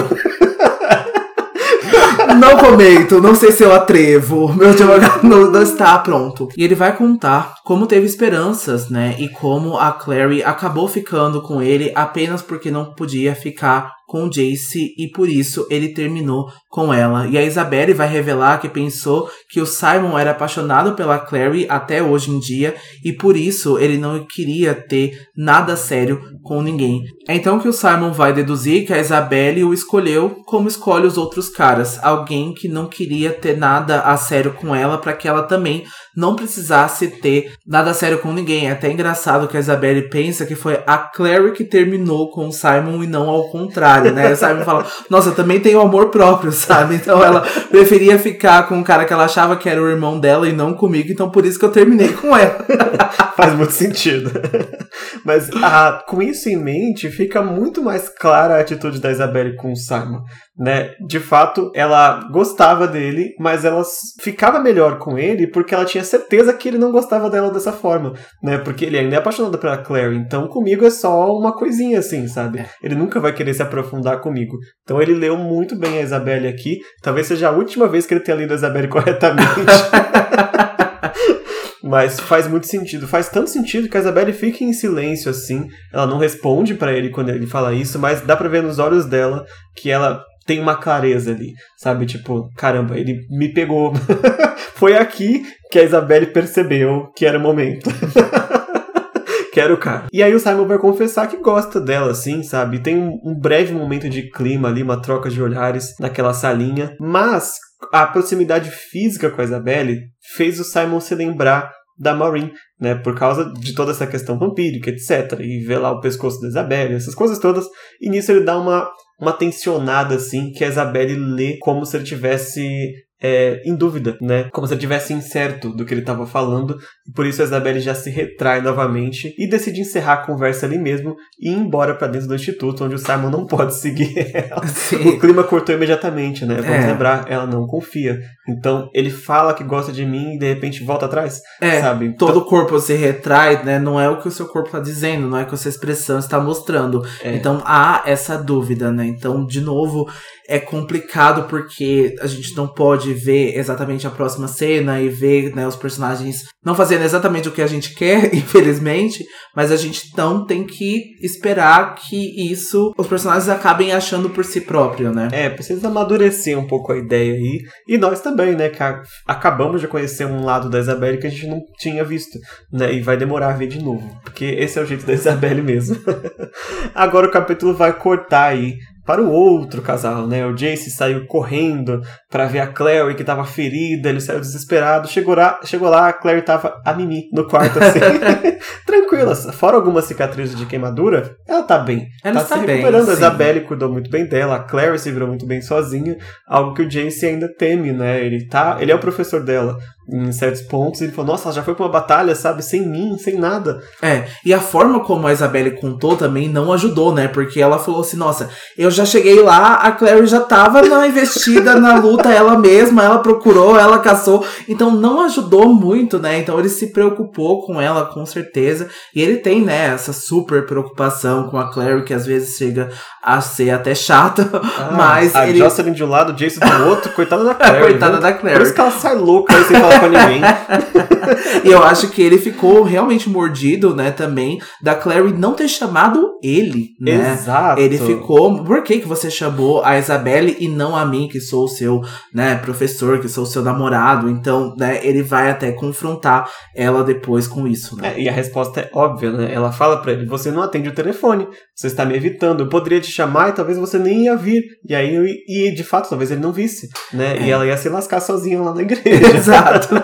não comento, não sei se eu atrevo. Meu advogado não, não está pronto. E ele vai contar como teve esperanças, né? E como a Clary acabou ficando com ele apenas porque não podia ficar com Jace e por isso ele terminou com ela. E a Isabelle vai revelar que pensou que o Simon era apaixonado pela Clary até hoje em dia e por isso ele não queria ter nada sério com ninguém. É então que o Simon vai deduzir que a Isabelle o escolheu como escolhe os outros caras, alguém que não queria ter nada a sério com ela para que ela também não precisasse ter nada a sério com ninguém. É até engraçado que a Isabelle pensa que foi a Clary que terminou com o Simon e não ao contrário, né? O Simon fala, nossa, eu também tenho amor próprio, sabe? Então ela preferia ficar com um cara que ela achava que era o irmão dela e não comigo, então por isso que eu terminei com ela. Faz muito sentido. Mas ah, com isso em mente, fica muito mais clara a atitude da Isabelle com o Simon. Né? De fato, ela gostava dele, mas ela ficava melhor com ele porque ela tinha certeza que ele não gostava dela dessa forma. Né? Porque ele ainda é apaixonado pela Clary, então comigo é só uma coisinha assim, sabe? Ele nunca vai querer se aprofundar comigo. Então ele leu muito bem a Isabelle aqui. Talvez seja a última vez que ele tenha lido a Isabelle corretamente. Mas faz muito sentido. Faz tanto sentido que a Isabelle fica em silêncio assim. Ela não responde pra ele quando ele fala isso, mas dá pra ver nos olhos dela que ela tem uma clareza ali, sabe? Tipo, caramba, ele me pegou. Foi aqui que a Isabelle percebeu que era o momento. que era o cara. E aí o Simon vai confessar que gosta dela, assim, sabe? Tem um, um breve momento de clima ali, uma troca de olhares naquela salinha. Mas a proximidade física com a Isabelle fez o Simon se lembrar da Maureen, né? Por causa de toda essa questão vampírica, etc. E ver lá o pescoço da Isabelle, essas coisas todas. E nisso ele dá uma, uma tensionada, assim, que a Isabelle lê como se ele tivesse é, em dúvida, né? Como se ele tivesse incerto do que ele estava falando. E por isso a Isabelle já se retrai novamente e decide encerrar a conversa ali mesmo e ir embora para dentro do instituto, onde o Simon não pode seguir ela. Sim. O clima cortou imediatamente, né? Vamos é. lembrar, ela não confia. Então ele fala que gosta de mim e de repente volta atrás. É, sabe? Então, todo o corpo se retrai, né? Não é o que o seu corpo está dizendo, não é o que a sua expressão está mostrando. É. Então há essa dúvida, né? Então, de novo, é complicado porque a gente não pode ver exatamente a próxima cena e ver né, os personagens não fazendo exatamente o que a gente quer, infelizmente, mas a gente não tem que esperar que isso os personagens acabem achando por si próprio, né? É, precisa amadurecer um pouco a ideia aí. E nós também, né? Que acabamos de conhecer um lado da Isabelle que a gente não tinha visto, né? E vai demorar a ver de novo, porque esse é o jeito da Isabelle mesmo. Agora o capítulo vai cortar aí para o outro casal, né? O Jace saiu correndo para ver a Clary que estava ferida, ele saiu desesperado, chegou lá, chegou lá a Clary tava a mimi no quarto assim, tranquila, fora algumas cicatrizes de queimadura, ela tá bem. Ela tá está se recuperando, bem, a Isabelle cuidou muito bem dela, a Clary se virou muito bem sozinha, algo que o Jace ainda teme, né? Ele tá, ele é o professor dela, em certos pontos, ele falou, nossa, ela já foi pra uma batalha, sabe, sem mim, sem nada. É, e a forma como a Isabelle contou também não ajudou, né? Porque ela falou assim, nossa, eu já cheguei lá, a Clary já tava na investida, na luta, ela mesma, ela procurou, ela caçou, então não ajudou muito, né? Então ele se preocupou com ela, com certeza, e ele tem, né, essa super preocupação com a Clary, que às vezes chega a ser até chata, ah, mas a ele... Jocelyn de um lado, o Jason do outro, coitada da Clary. coitada da Clary. Por isso que ela sai louca aí sem falar com ninguém. e eu acho que ele ficou realmente mordido, né, também, da Clary não ter chamado ele, né? Exato. Ele ficou, por que que você chamou a Isabelle e não a mim, que sou o seu, né, professor, que sou o seu namorado? Então, né, ele vai até confrontar ela depois com isso, né? É, e a resposta é óbvia, né? Ela fala para ele, você não atende o telefone, você está me evitando, eu poderia te chamar e talvez você nem ia vir. E aí, e de fato, talvez ele não visse, né? É. E ela ia se lascar sozinha lá na igreja. Exato.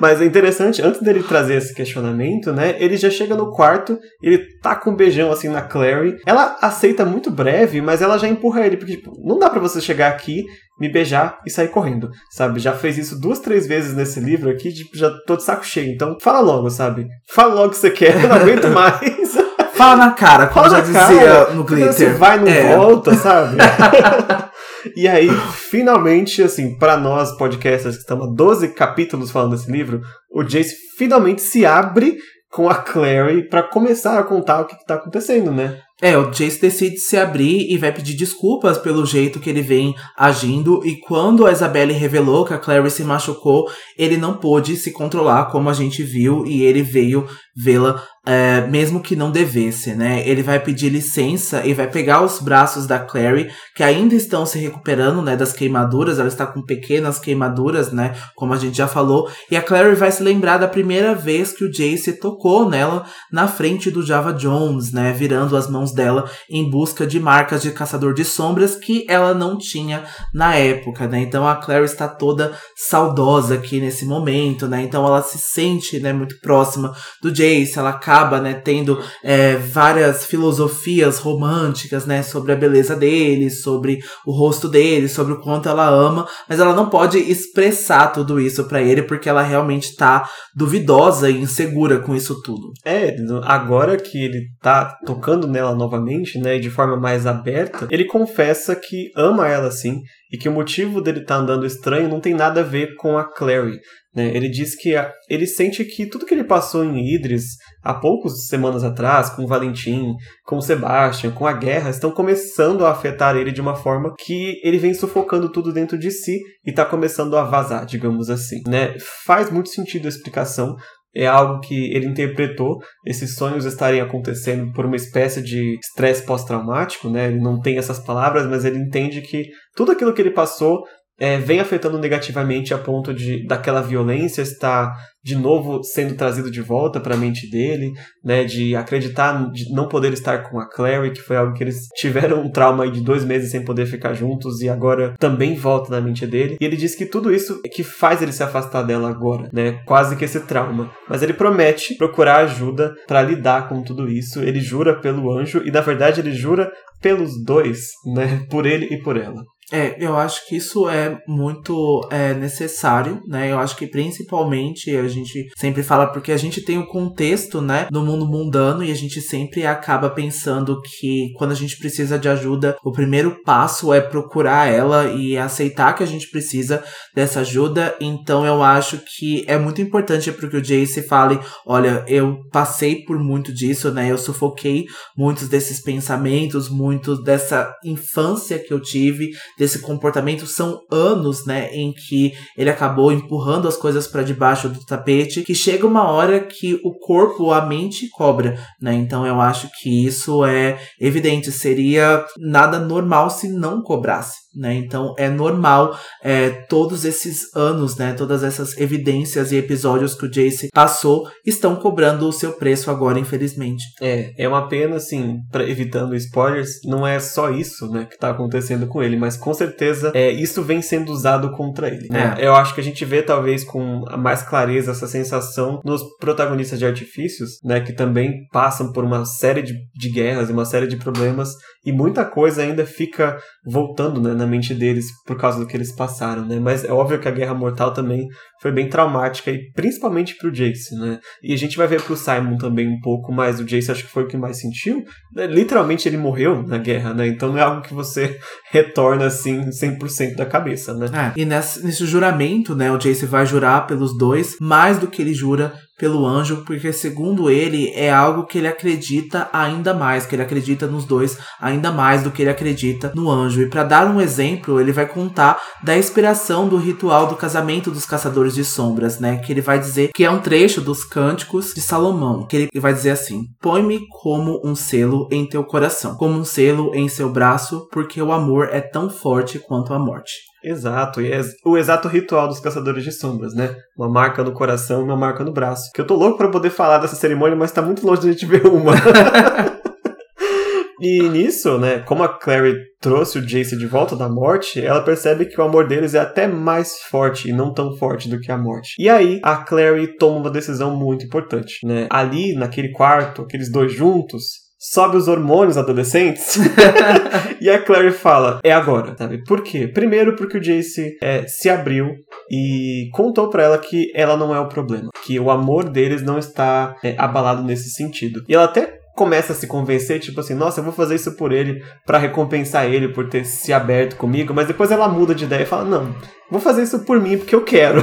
Mas é interessante, antes dele trazer esse questionamento, né? Ele já chega no quarto, ele tá com um beijão assim na Clary. Ela aceita muito breve, mas ela já empurra ele, porque, tipo, não dá para você chegar aqui, me beijar e sair correndo, sabe? Já fez isso duas, três vezes nesse livro aqui, tipo, já tô de saco cheio. Então, fala logo, sabe? Fala logo o que você quer, eu não aguento mais. Fala na cara, como Fala já dizia cara, no Glitter. Você vai, não é. volta, sabe? E aí, finalmente, assim, para nós podcasters que estamos há 12 capítulos falando desse livro, o Jace finalmente se abre com a Clary para começar a contar o que, está acontecendo, né? É, o Jace decide se abrir e vai pedir desculpas pelo jeito que ele vem agindo. E quando a Isabelle revelou que a Clary se machucou, ele não pôde se controlar, como a gente viu, e ele veio vê-la é, mesmo que não devesse, né? Ele vai pedir licença e vai pegar os braços da Clary, que ainda estão se recuperando, né, das queimaduras. Ela está com pequenas queimaduras, né, como a gente já falou. E a Clary vai se lembrar da primeira vez que o Jace tocou nela na frente do Java Jones, né, virando as mãos dela em busca de marcas de caçador de sombras que ela não tinha na época, né? Então a Clary está toda saudosa aqui nesse momento, né? Então ela se sente, né, muito próxima do Jace. Ela acaba né, tendo é, várias filosofias românticas, né, sobre a beleza dele, sobre o rosto dele, sobre o quanto ela ama, mas ela não pode expressar tudo isso para ele porque ela realmente tá duvidosa e insegura com isso tudo. É, agora que ele tá tocando nela novamente, né, de forma mais aberta, ele confessa que ama ela sim e que o motivo dele tá andando estranho não tem nada a ver com a Clary. Né? Ele diz que ele sente que tudo que ele passou em Idris há poucas semanas atrás, com o Valentim, com o Sebastian, com a guerra, estão começando a afetar ele de uma forma que ele vem sufocando tudo dentro de si e está começando a vazar, digamos assim. Né? Faz muito sentido a explicação, é algo que ele interpretou esses sonhos estarem acontecendo por uma espécie de estresse pós-traumático, né? Ele não tem essas palavras, mas ele entende que tudo aquilo que ele passou é, vem afetando negativamente a ponto de daquela violência estar de novo sendo trazido de volta para a mente dele, né, de acreditar de não poder estar com a Clary, que foi algo que eles tiveram um trauma de dois meses sem poder ficar juntos e agora também volta na mente dele. E ele diz que tudo isso é que faz ele se afastar dela agora, né, quase que esse trauma. Mas ele promete procurar ajuda para lidar com tudo isso. Ele jura pelo anjo e na verdade ele jura pelos dois, né, por ele e por ela. É, eu acho que isso é muito é, necessário, né? Eu acho que principalmente a gente sempre fala porque a gente tem o contexto, né, no mundo mundano e a gente sempre acaba pensando que quando a gente precisa de ajuda, o primeiro passo é procurar ela e aceitar que a gente precisa dessa ajuda. Então eu acho que é muito importante para que o Jace fale, olha, eu passei por muito disso, né? Eu sufoquei muitos desses pensamentos, muitos dessa infância que eu tive, desse comportamento são anos, né, em que ele acabou empurrando as coisas para debaixo do tapete, que chega uma hora que o corpo, a mente cobra, né? Então eu acho que isso é evidente, seria nada normal se não cobrasse né? Então é normal é, todos esses anos, né? Todas essas evidências e episódios que o Jace passou estão cobrando o seu preço agora, infelizmente. É, é uma pena, assim, pra, evitando spoilers, não é só isso, né, que tá acontecendo com ele, mas com certeza é, isso vem sendo usado contra ele. Né? É. Eu acho que a gente vê talvez com mais clareza essa sensação nos protagonistas de artifícios, né, que também passam por uma série de, de guerras e uma série de problemas e muita coisa ainda fica voltando né, na mente deles por causa do que eles passaram, né? Mas é óbvio que a Guerra Mortal também foi bem traumática e principalmente pro Jace, né? E a gente vai ver pro Simon também um pouco, mas o Jace acho que foi o que mais sentiu. Né? Literalmente ele morreu na guerra, né? Então não é algo que você retorna assim 100% da cabeça, né? É, e nesse, nesse juramento, né, o Jace vai jurar pelos dois mais do que ele jura pelo anjo, porque segundo ele é algo que ele acredita ainda mais, que ele acredita nos dois ainda mais do que ele acredita no anjo. E para dar um exemplo, ele vai contar da inspiração do ritual do casamento dos caçadores de sombras, né? Que ele vai dizer que é um trecho dos cânticos de Salomão, que ele vai dizer assim: "Põe-me como um selo em teu coração, como um selo em seu braço, porque o amor é tão forte quanto a morte." Exato, e é o exato ritual dos caçadores de sombras, né? Uma marca no coração e uma marca no braço. Que eu tô louco para poder falar dessa cerimônia, mas tá muito longe de a gente ver uma. e nisso, né, como a Clary trouxe o Jace de volta da morte, ela percebe que o amor deles é até mais forte e não tão forte do que a morte. E aí a Clary toma uma decisão muito importante, né? Ali naquele quarto, aqueles dois juntos, sobe os hormônios adolescentes. e a Clary fala: é agora, sabe? Por quê? Primeiro, porque o Jace é, se abriu e contou para ela que ela não é o problema, que o amor deles não está é, abalado nesse sentido. E ela até começa a se convencer, tipo assim, nossa, eu vou fazer isso por ele, para recompensar ele por ter se aberto comigo, mas depois ela muda de ideia e fala, não, vou fazer isso por mim porque eu quero.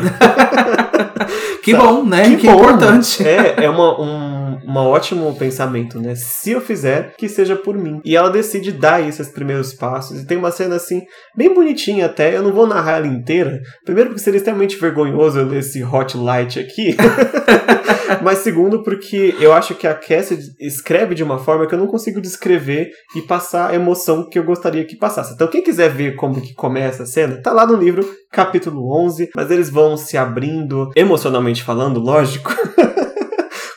que bom, né? Que, que bom. importante. É, é uma, um um ótimo pensamento, né? Se eu fizer, que seja por mim. E ela decide dar esses primeiros passos. E tem uma cena assim, bem bonitinha até. Eu não vou narrar ela inteira. Primeiro, porque seria extremamente vergonhoso eu ler esse hot light aqui. Mas segundo, porque eu acho que a Cassie escreve de uma forma que eu não consigo descrever e passar a emoção que eu gostaria que passasse. Então, quem quiser ver como que começa a cena, tá lá no livro, capítulo 11. Mas eles vão se abrindo, emocionalmente falando, lógico.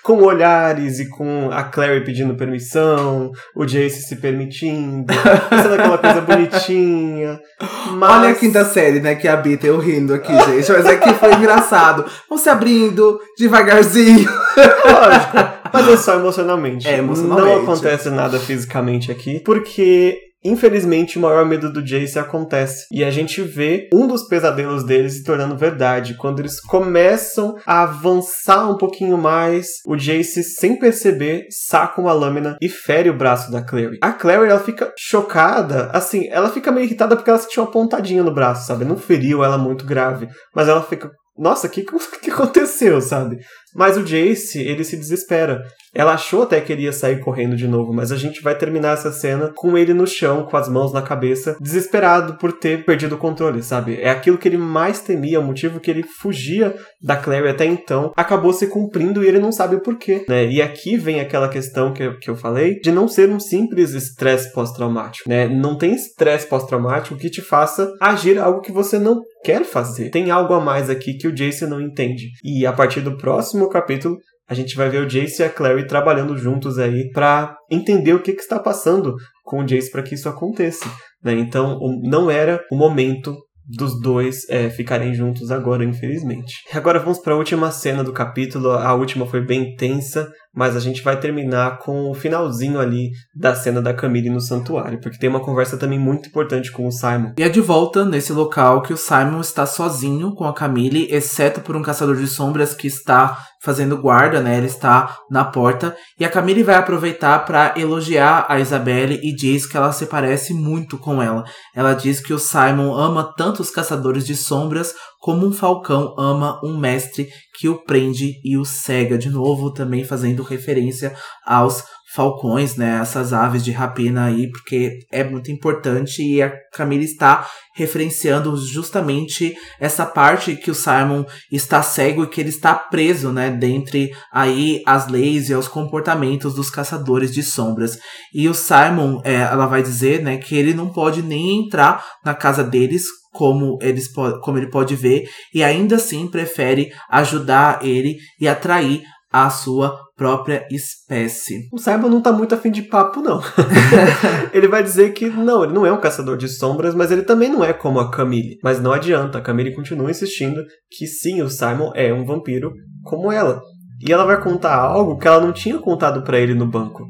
com olhares e com a Clary pedindo permissão, o Jace se permitindo, sendo aquela coisa bonitinha. Mas... Olha a quinta série, né, que habita eu rindo aqui, gente. Mas aqui foi engraçado. Vão se abrindo devagarzinho. Lógico. Mas é só emocionalmente. É, emocionalmente. Não acontece nada fisicamente aqui, porque Infelizmente, o maior medo do Jace acontece. E a gente vê um dos pesadelos deles se tornando verdade. Quando eles começam a avançar um pouquinho mais, o Jace, sem perceber, saca uma lâmina e fere o braço da Clary. A Clary, ela fica chocada. Assim, ela fica meio irritada porque ela sentiu uma pontadinha no braço, sabe? Não feriu ela muito grave. Mas ela fica nossa, o que, que aconteceu, sabe? Mas o Jace, ele se desespera. Ela achou até que ele ia sair correndo de novo, mas a gente vai terminar essa cena com ele no chão, com as mãos na cabeça, desesperado por ter perdido o controle, sabe? É aquilo que ele mais temia, o motivo que ele fugia da Clary até então, acabou se cumprindo e ele não sabe o porquê, né? E aqui vem aquela questão que eu, que eu falei de não ser um simples estresse pós-traumático, né? Não tem estresse pós-traumático que te faça agir algo que você não quer fazer. Tem algo a mais aqui que o Jace não entende. E a partir do próximo capítulo, a gente vai ver o Jace e a Clary trabalhando juntos aí para entender o que, que está passando com o Jace para que isso aconteça. Né? Então, não era o momento dos dois é, ficarem juntos agora, infelizmente. Agora vamos para a última cena do capítulo. A última foi bem tensa, mas a gente vai terminar com o finalzinho ali da cena da Camille no santuário, porque tem uma conversa também muito importante com o Simon. E é de volta nesse local que o Simon está sozinho com a Camille, exceto por um caçador de sombras que está fazendo guarda, né? Ele está na porta e a Camille vai aproveitar para elogiar a Isabelle e diz que ela se parece muito com ela. Ela diz que o Simon ama tanto os caçadores de sombras como um falcão ama um mestre que o prende e o cega, de novo também fazendo referência aos falcões, né, essas aves de rapina aí, porque é muito importante e a Camila está referenciando justamente essa parte que o Simon está cego e que ele está preso, né, dentre aí as leis e os comportamentos dos caçadores de sombras. E o Simon, é, ela vai dizer, né, que ele não pode nem entrar na casa deles como, eles, como ele pode ver, e ainda assim prefere ajudar ele e atrair a sua própria espécie. O Simon não tá muito afim de papo, não. ele vai dizer que não, ele não é um caçador de sombras, mas ele também não é como a Camille. Mas não adianta, a Camille continua insistindo que sim, o Simon é um vampiro como ela. E ela vai contar algo que ela não tinha contado para ele no banco.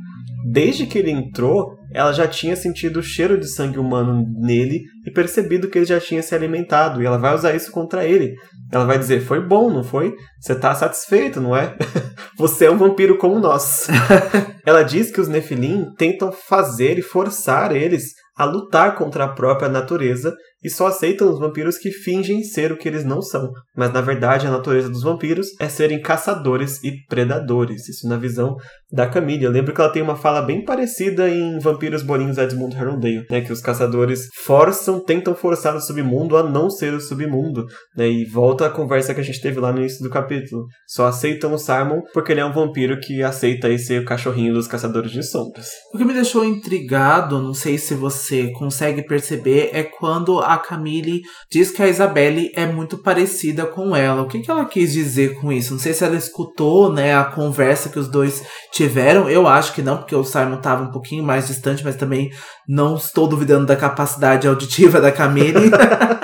Desde que ele entrou, ela já tinha sentido o cheiro de sangue humano nele e percebido que ele já tinha se alimentado, e ela vai usar isso contra ele. Ela vai dizer: Foi bom, não foi? Você tá satisfeito, não é? Você é um vampiro como nós. ela diz que os Nefilim tentam fazer e forçar eles a lutar contra a própria natureza e só aceitam os vampiros que fingem ser o que eles não são. Mas na verdade a natureza dos vampiros é serem caçadores e predadores. Isso na visão da Camille. Eu lembro que ela tem uma fala bem parecida em Vampiros Bolinhos Edmund Herondale, né? Que os caçadores forçam, tentam forçar o submundo a não ser o submundo, né? E volta a conversa que a gente teve lá no início do capítulo. Só aceitam o Simon porque ele é um vampiro que aceita o cachorrinho dos caçadores de sombras. O que me deixou intrigado, não sei se você consegue perceber, é quando a Camille diz que a Isabelle é muito parecida com ela. O que, que ela quis dizer com isso? Não sei se ela escutou, né, a conversa que os dois tiveram. Eu acho que não, porque o Simon estava um pouquinho mais distante, mas também não estou duvidando da capacidade auditiva da Camille.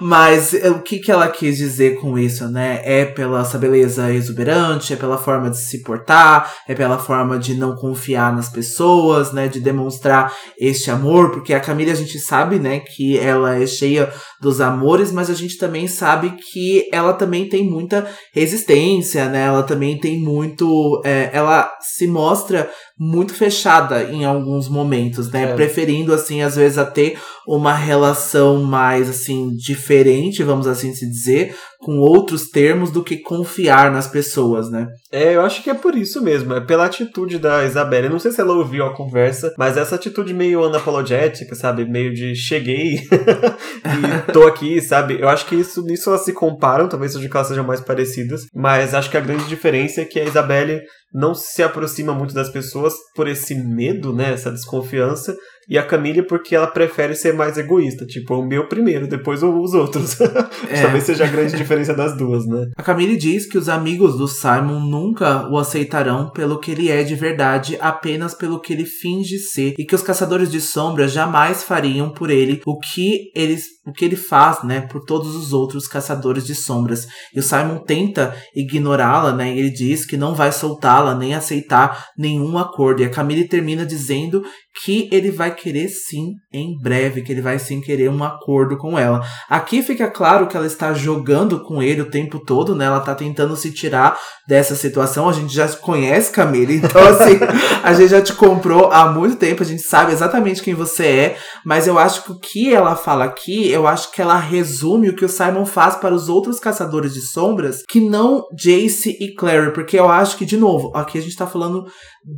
Mas eh, o que, que ela quis dizer com isso, né? É pela essa beleza exuberante, é pela forma de se portar, é pela forma de não confiar nas pessoas, né? De demonstrar este amor, porque a Camila a gente sabe, né, que ela é cheia dos amores, mas a gente também sabe que ela também tem muita resistência, né? Ela também tem muito. É, ela se mostra muito fechada em alguns momentos, né? É. Preferindo, assim, às vezes, a ter uma relação mais, assim, diferente, vamos assim se dizer, com outros termos do que confiar nas pessoas, né? É, eu acho que é por isso mesmo. É pela atitude da Isabela. Eu não sei se ela ouviu a conversa, mas essa atitude meio anapologética, sabe? Meio de cheguei e tô aqui, sabe? Eu acho que isso nisso elas se comparam, talvez seja que elas sejam mais parecidas, mas acho que a grande diferença é que a Isabelle não se aproxima muito das pessoas por esse medo, né? Essa desconfiança e a Camille porque ela prefere ser mais egoísta, tipo, o meu primeiro, depois os outros. É. Talvez seja a grande diferença das duas, né? A Camille diz que os amigos do Simon nunca o aceitarão pelo que ele é de verdade, apenas pelo que ele finge ser, e que os caçadores de sombras jamais fariam por ele o que eles o que ele faz, né, por todos os outros caçadores de sombras. E o Simon tenta ignorá-la, né? E ele diz que não vai soltá-la nem aceitar nenhum acordo. E a Camille termina dizendo que ele vai querer sim em breve, que ele vai sim querer um acordo com ela. Aqui fica claro que ela está jogando com ele o tempo todo, né? Ela tá tentando se tirar dessa situação. A gente já conhece Camille, então assim, a gente já te comprou há muito tempo, a gente sabe exatamente quem você é, mas eu acho que o que ela fala aqui, eu acho que ela resume o que o Simon faz para os outros caçadores de sombras, que não Jace e Clary, porque eu acho que de novo, aqui a gente tá falando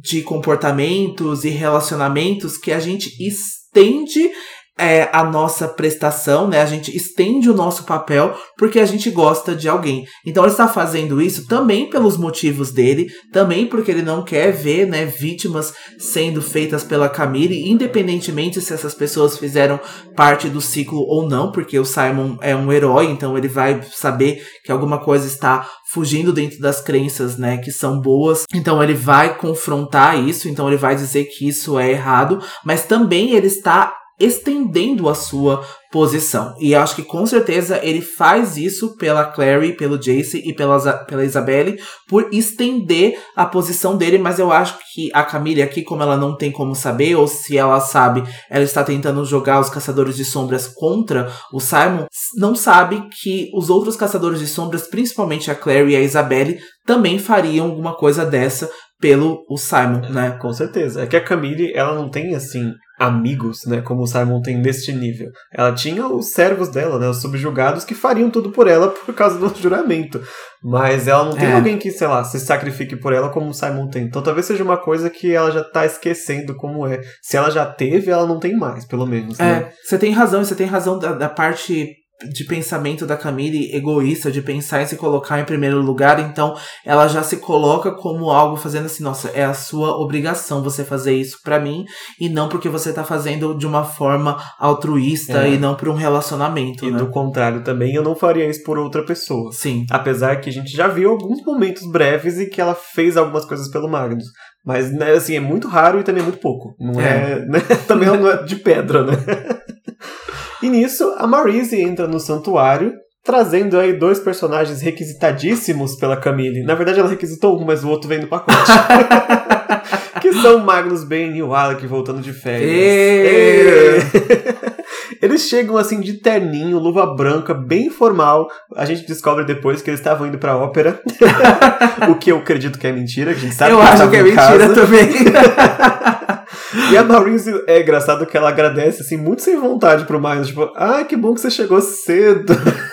de comportamentos e relacionamentos que a gente estende é, a nossa prestação, né? A gente estende o nosso papel porque a gente gosta de alguém. Então ele está fazendo isso também pelos motivos dele, também porque ele não quer ver, né, vítimas sendo feitas pela Camille, independentemente se essas pessoas fizeram parte do ciclo ou não, porque o Simon é um herói, então ele vai saber que alguma coisa está fugindo dentro das crenças, né, que são boas. Então ele vai confrontar isso, então ele vai dizer que isso é errado, mas também ele está estendendo a sua posição. E acho que com certeza ele faz isso pela Clary, pelo Jace e pela, pela Isabelle, por estender a posição dele, mas eu acho que a Camille aqui, como ela não tem como saber, ou se ela sabe, ela está tentando jogar os Caçadores de Sombras contra o Simon, não sabe que os outros Caçadores de Sombras, principalmente a Clary e a Isabelle, também fariam alguma coisa dessa pelo o Simon, né? Com certeza. É que a Camille, ela não tem, assim, amigos, né? Como o Simon tem neste nível. Ela tinha os servos dela, né? Os subjugados que fariam tudo por ela por causa do juramento. Mas ela não tem é. alguém que, sei lá, se sacrifique por ela como o Simon tem. Então talvez seja uma coisa que ela já tá esquecendo como é. Se ela já teve, ela não tem mais, pelo menos. Né? É, você tem razão, você tem razão da, da parte de pensamento da Camille egoísta, de pensar em se colocar em primeiro lugar, então ela já se coloca como algo fazendo assim, nossa, é a sua obrigação você fazer isso para mim e não porque você tá fazendo de uma forma altruísta é. e não por um relacionamento, E né? do contrário também, eu não faria isso por outra pessoa. Sim. Apesar que a gente já viu alguns momentos breves e que ela fez algumas coisas pelo Magnus. Mas, né, assim, é muito raro e também é muito pouco. Não é, é né? também não é de pedra, né? E nisso, a Marise entra no santuário, trazendo aí dois personagens requisitadíssimos pela Camille. Na verdade, ela requisitou um, mas o outro vem no pacote. que são Magnus Bane e o Alec voltando de férias. Eles chegam assim de terninho, luva branca, bem formal. A gente descobre depois que eles estavam indo pra ópera. o que eu acredito que é mentira, que a gente sabe Eu que acho que é mentira casa. também. E a Maurice é engraçado que ela agradece, assim, muito sem vontade pro Magnus. Tipo, ah, que bom que você chegou cedo.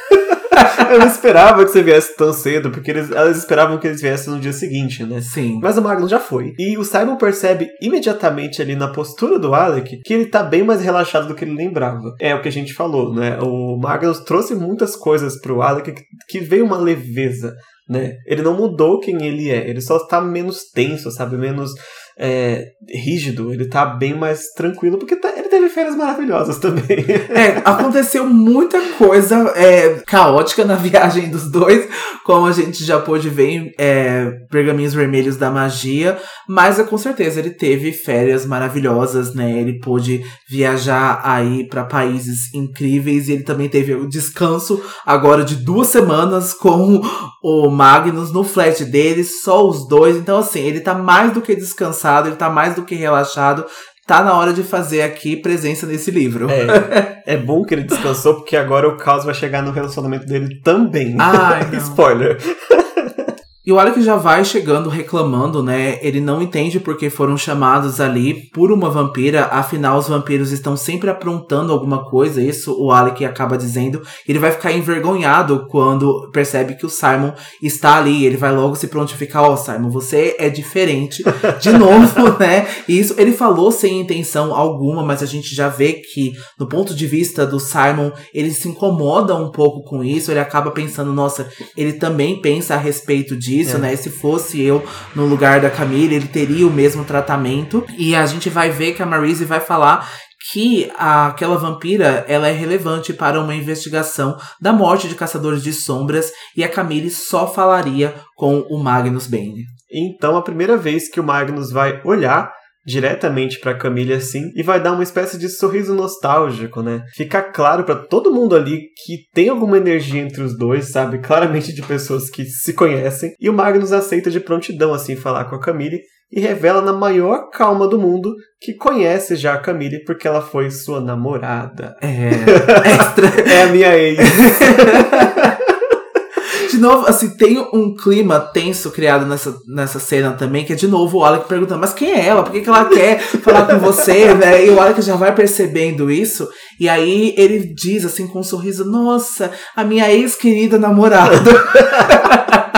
Eu não esperava que você viesse tão cedo, porque eles, elas esperavam que eles viessem no dia seguinte, né? Sim. Mas o Magnus já foi. E o Simon percebe imediatamente ali na postura do Alec que ele tá bem mais relaxado do que ele lembrava. É o que a gente falou, né? O Magnus trouxe muitas coisas pro Alec que, que veio uma leveza, né? Ele não mudou quem ele é, ele só tá menos tenso, sabe? Menos é, rígido, ele tá bem mais tranquilo, porque tá, teve férias maravilhosas também. É, aconteceu muita coisa é, caótica na viagem dos dois, como a gente já pôde ver em é, Pergaminhos Vermelhos da Magia, mas é, com certeza ele teve férias maravilhosas, né? Ele pôde viajar aí para países incríveis e ele também teve o descanso agora de duas semanas com o Magnus no flat dele, só os dois. Então, assim, ele tá mais do que descansado, ele tá mais do que relaxado tá na hora de fazer aqui presença nesse livro. É, é bom que ele descansou, porque agora o caos vai chegar no relacionamento dele também. Não. Spoiler. E o Alec já vai chegando reclamando, né? Ele não entende porque foram chamados ali por uma vampira, afinal os vampiros estão sempre aprontando alguma coisa, isso o Alec acaba dizendo. Ele vai ficar envergonhado quando percebe que o Simon está ali, ele vai logo se prontificar, ó, oh, Simon, você é diferente de novo, né? E isso ele falou sem intenção alguma, mas a gente já vê que no ponto de vista do Simon, ele se incomoda um pouco com isso, ele acaba pensando, nossa, ele também pensa a respeito disso disso, é. né? Se fosse eu no lugar da Camille, ele teria o mesmo tratamento. E a gente vai ver que a Marise vai falar que aquela vampira ela é relevante para uma investigação da morte de caçadores de sombras e a Camille só falaria com o Magnus Bane. Então, a primeira vez que o Magnus vai olhar diretamente para Camille assim e vai dar uma espécie de sorriso nostálgico, né? Fica claro para todo mundo ali que tem alguma energia entre os dois, sabe? Claramente de pessoas que se conhecem. E o Magnus aceita de prontidão assim falar com a Camille e revela na maior calma do mundo que conhece já a Camille porque ela foi sua namorada. É, extra. é a minha ex. de novo, assim, tem um clima tenso criado nessa, nessa cena também, que é de novo o Alec perguntando, mas quem é ela? Por que, que ela quer falar com você, né? E o Alec já vai percebendo isso, e aí ele diz assim com um sorriso, nossa, a minha ex-querida namorada.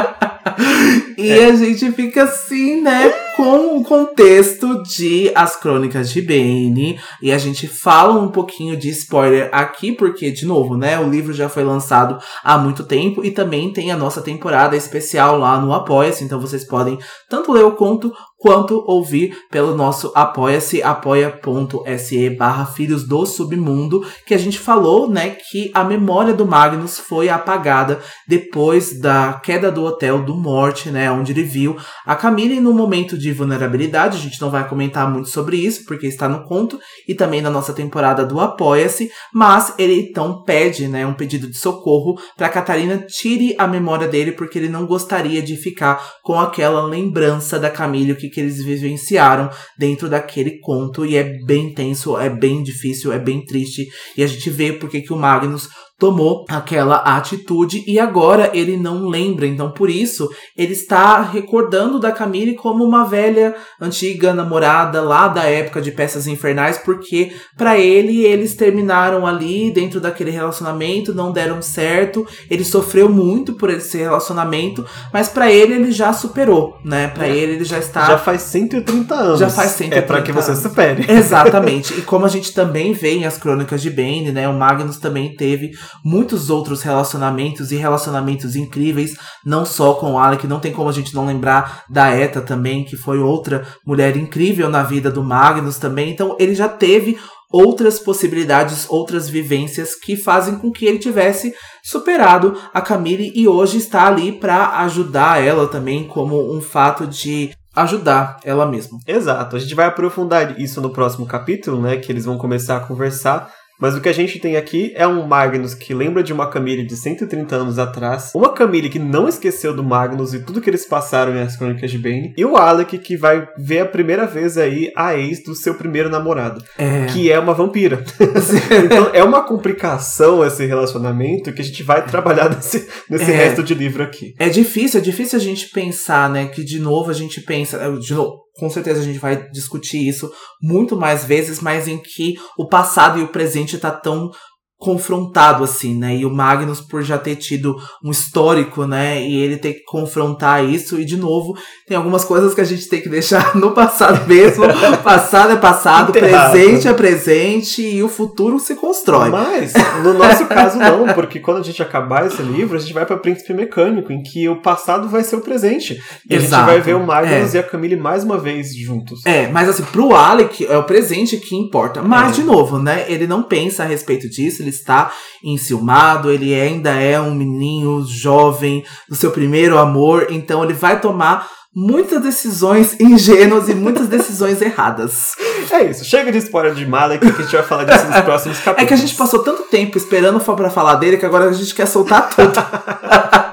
e é. a gente fica assim, né? Com o contexto de As Crônicas de Bane. E a gente fala um pouquinho de spoiler aqui, porque, de novo, né? O livro já foi lançado há muito tempo. E também tem a nossa temporada especial lá no Apoia-se. Então vocês podem tanto ler o conto quanto ouvir pelo nosso apoia-se, apoia.se barra Filhos do Submundo, que a gente falou, né, que a memória do Magnus foi apagada depois da queda do hotel do Morte, né, onde ele viu a Camille no momento de vulnerabilidade. A gente não vai comentar muito sobre isso, porque está no conto e também na nossa temporada do Apoia-se, mas ele então pede, né, um pedido de socorro para Catarina tire a memória dele, porque ele não gostaria de ficar com aquela lembrança da Camille, o que, que eles vivenciaram dentro daquele conto, e é bem tenso, é bem difícil, é bem triste, e a gente vê porque que o Magnus tomou aquela atitude e agora ele não lembra. Então, por isso, ele está recordando da Camille como uma velha, antiga namorada lá da época de Peças Infernais, porque para ele eles terminaram ali dentro daquele relacionamento, não deram certo. Ele sofreu muito por esse relacionamento, mas para ele ele já superou, né? Para é. ele ele já está Já faz 130 anos. Já faz 130 É para que você supere. Exatamente. e como a gente também vê em as crônicas de Bane, né? O Magnus também teve muitos outros relacionamentos e relacionamentos incríveis, não só com o Alec, não tem como a gente não lembrar da Eta também, que foi outra mulher incrível na vida do Magnus também. Então ele já teve outras possibilidades, outras vivências que fazem com que ele tivesse superado a Camille e hoje está ali para ajudar ela também como um fato de ajudar ela mesma. Exato. A gente vai aprofundar isso no próximo capítulo, né, que eles vão começar a conversar mas o que a gente tem aqui é um Magnus que lembra de uma Camille de 130 anos atrás, uma Camille que não esqueceu do Magnus e tudo que eles passaram em As Crônicas de Bane, e o Alec que vai ver a primeira vez aí a ex do seu primeiro namorado, é. que é uma vampira. então é uma complicação esse relacionamento que a gente vai trabalhar nesse, nesse é. resto de livro aqui. É difícil, é difícil a gente pensar, né, que de novo a gente pensa, de novo, com certeza a gente vai discutir isso muito mais vezes, mas em que o passado e o presente tá tão confrontado assim, né? E o Magnus por já ter tido um histórico, né, e ele ter que confrontar isso e de novo, tem algumas coisas que a gente tem que deixar no passado mesmo. passado é passado, Enterrado. presente é presente e o futuro se constrói. Mas no nosso caso não, porque quando a gente acabar esse livro, a gente vai para Príncipe Mecânico, em que o passado vai ser o presente. E Exato. a gente vai ver o Magnus é. e a Camille mais uma vez juntos. É, mas assim, pro Alec é o presente que importa. Mas é. de novo, né, ele não pensa a respeito disso, ele está enciumado, ele ainda é um menino jovem do seu primeiro amor, então ele vai tomar muitas decisões ingênuas e muitas decisões erradas. É isso, chega de spoiler de Malek que a gente vai falar disso nos próximos capítulos. É que a gente passou tanto tempo esperando para falar dele que agora a gente quer soltar tudo.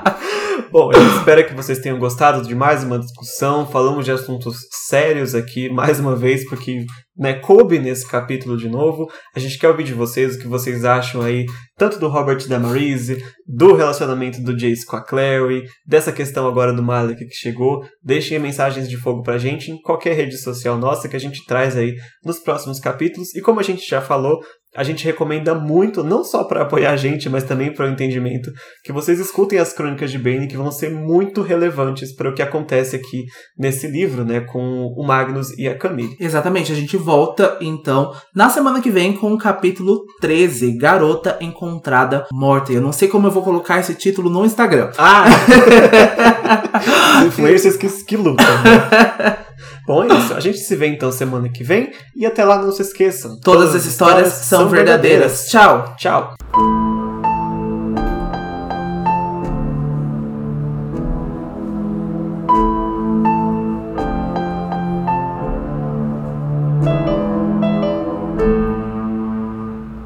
Bom, eu espero que vocês tenham gostado de mais uma discussão. Falamos de assuntos sérios aqui, mais uma vez, porque né, coube nesse capítulo de novo. A gente quer ouvir de vocês o que vocês acham aí, tanto do Robert Damarise, do relacionamento do Jace com a Clary, dessa questão agora do Malik que chegou. Deixem mensagens de fogo pra gente em qualquer rede social nossa que a gente traz aí nos próximos capítulos. E como a gente já falou, a gente recomenda muito, não só para apoiar a gente, mas também para o entendimento, que vocês escutem as crônicas de Bane, que vão ser muito relevantes para o que acontece aqui nesse livro, né, com o Magnus e a Camille. Exatamente, a gente volta então na semana que vem com o capítulo 13, Garota Encontrada Morta. Eu não sei como eu vou colocar esse título no Instagram. Ah! Influências que, que lutam. Né? Bom, é isso. A gente se vê então semana que vem. E até lá, não se esqueçam. Todas, todas as histórias, histórias são verdadeiras. verdadeiras. Tchau. Tchau.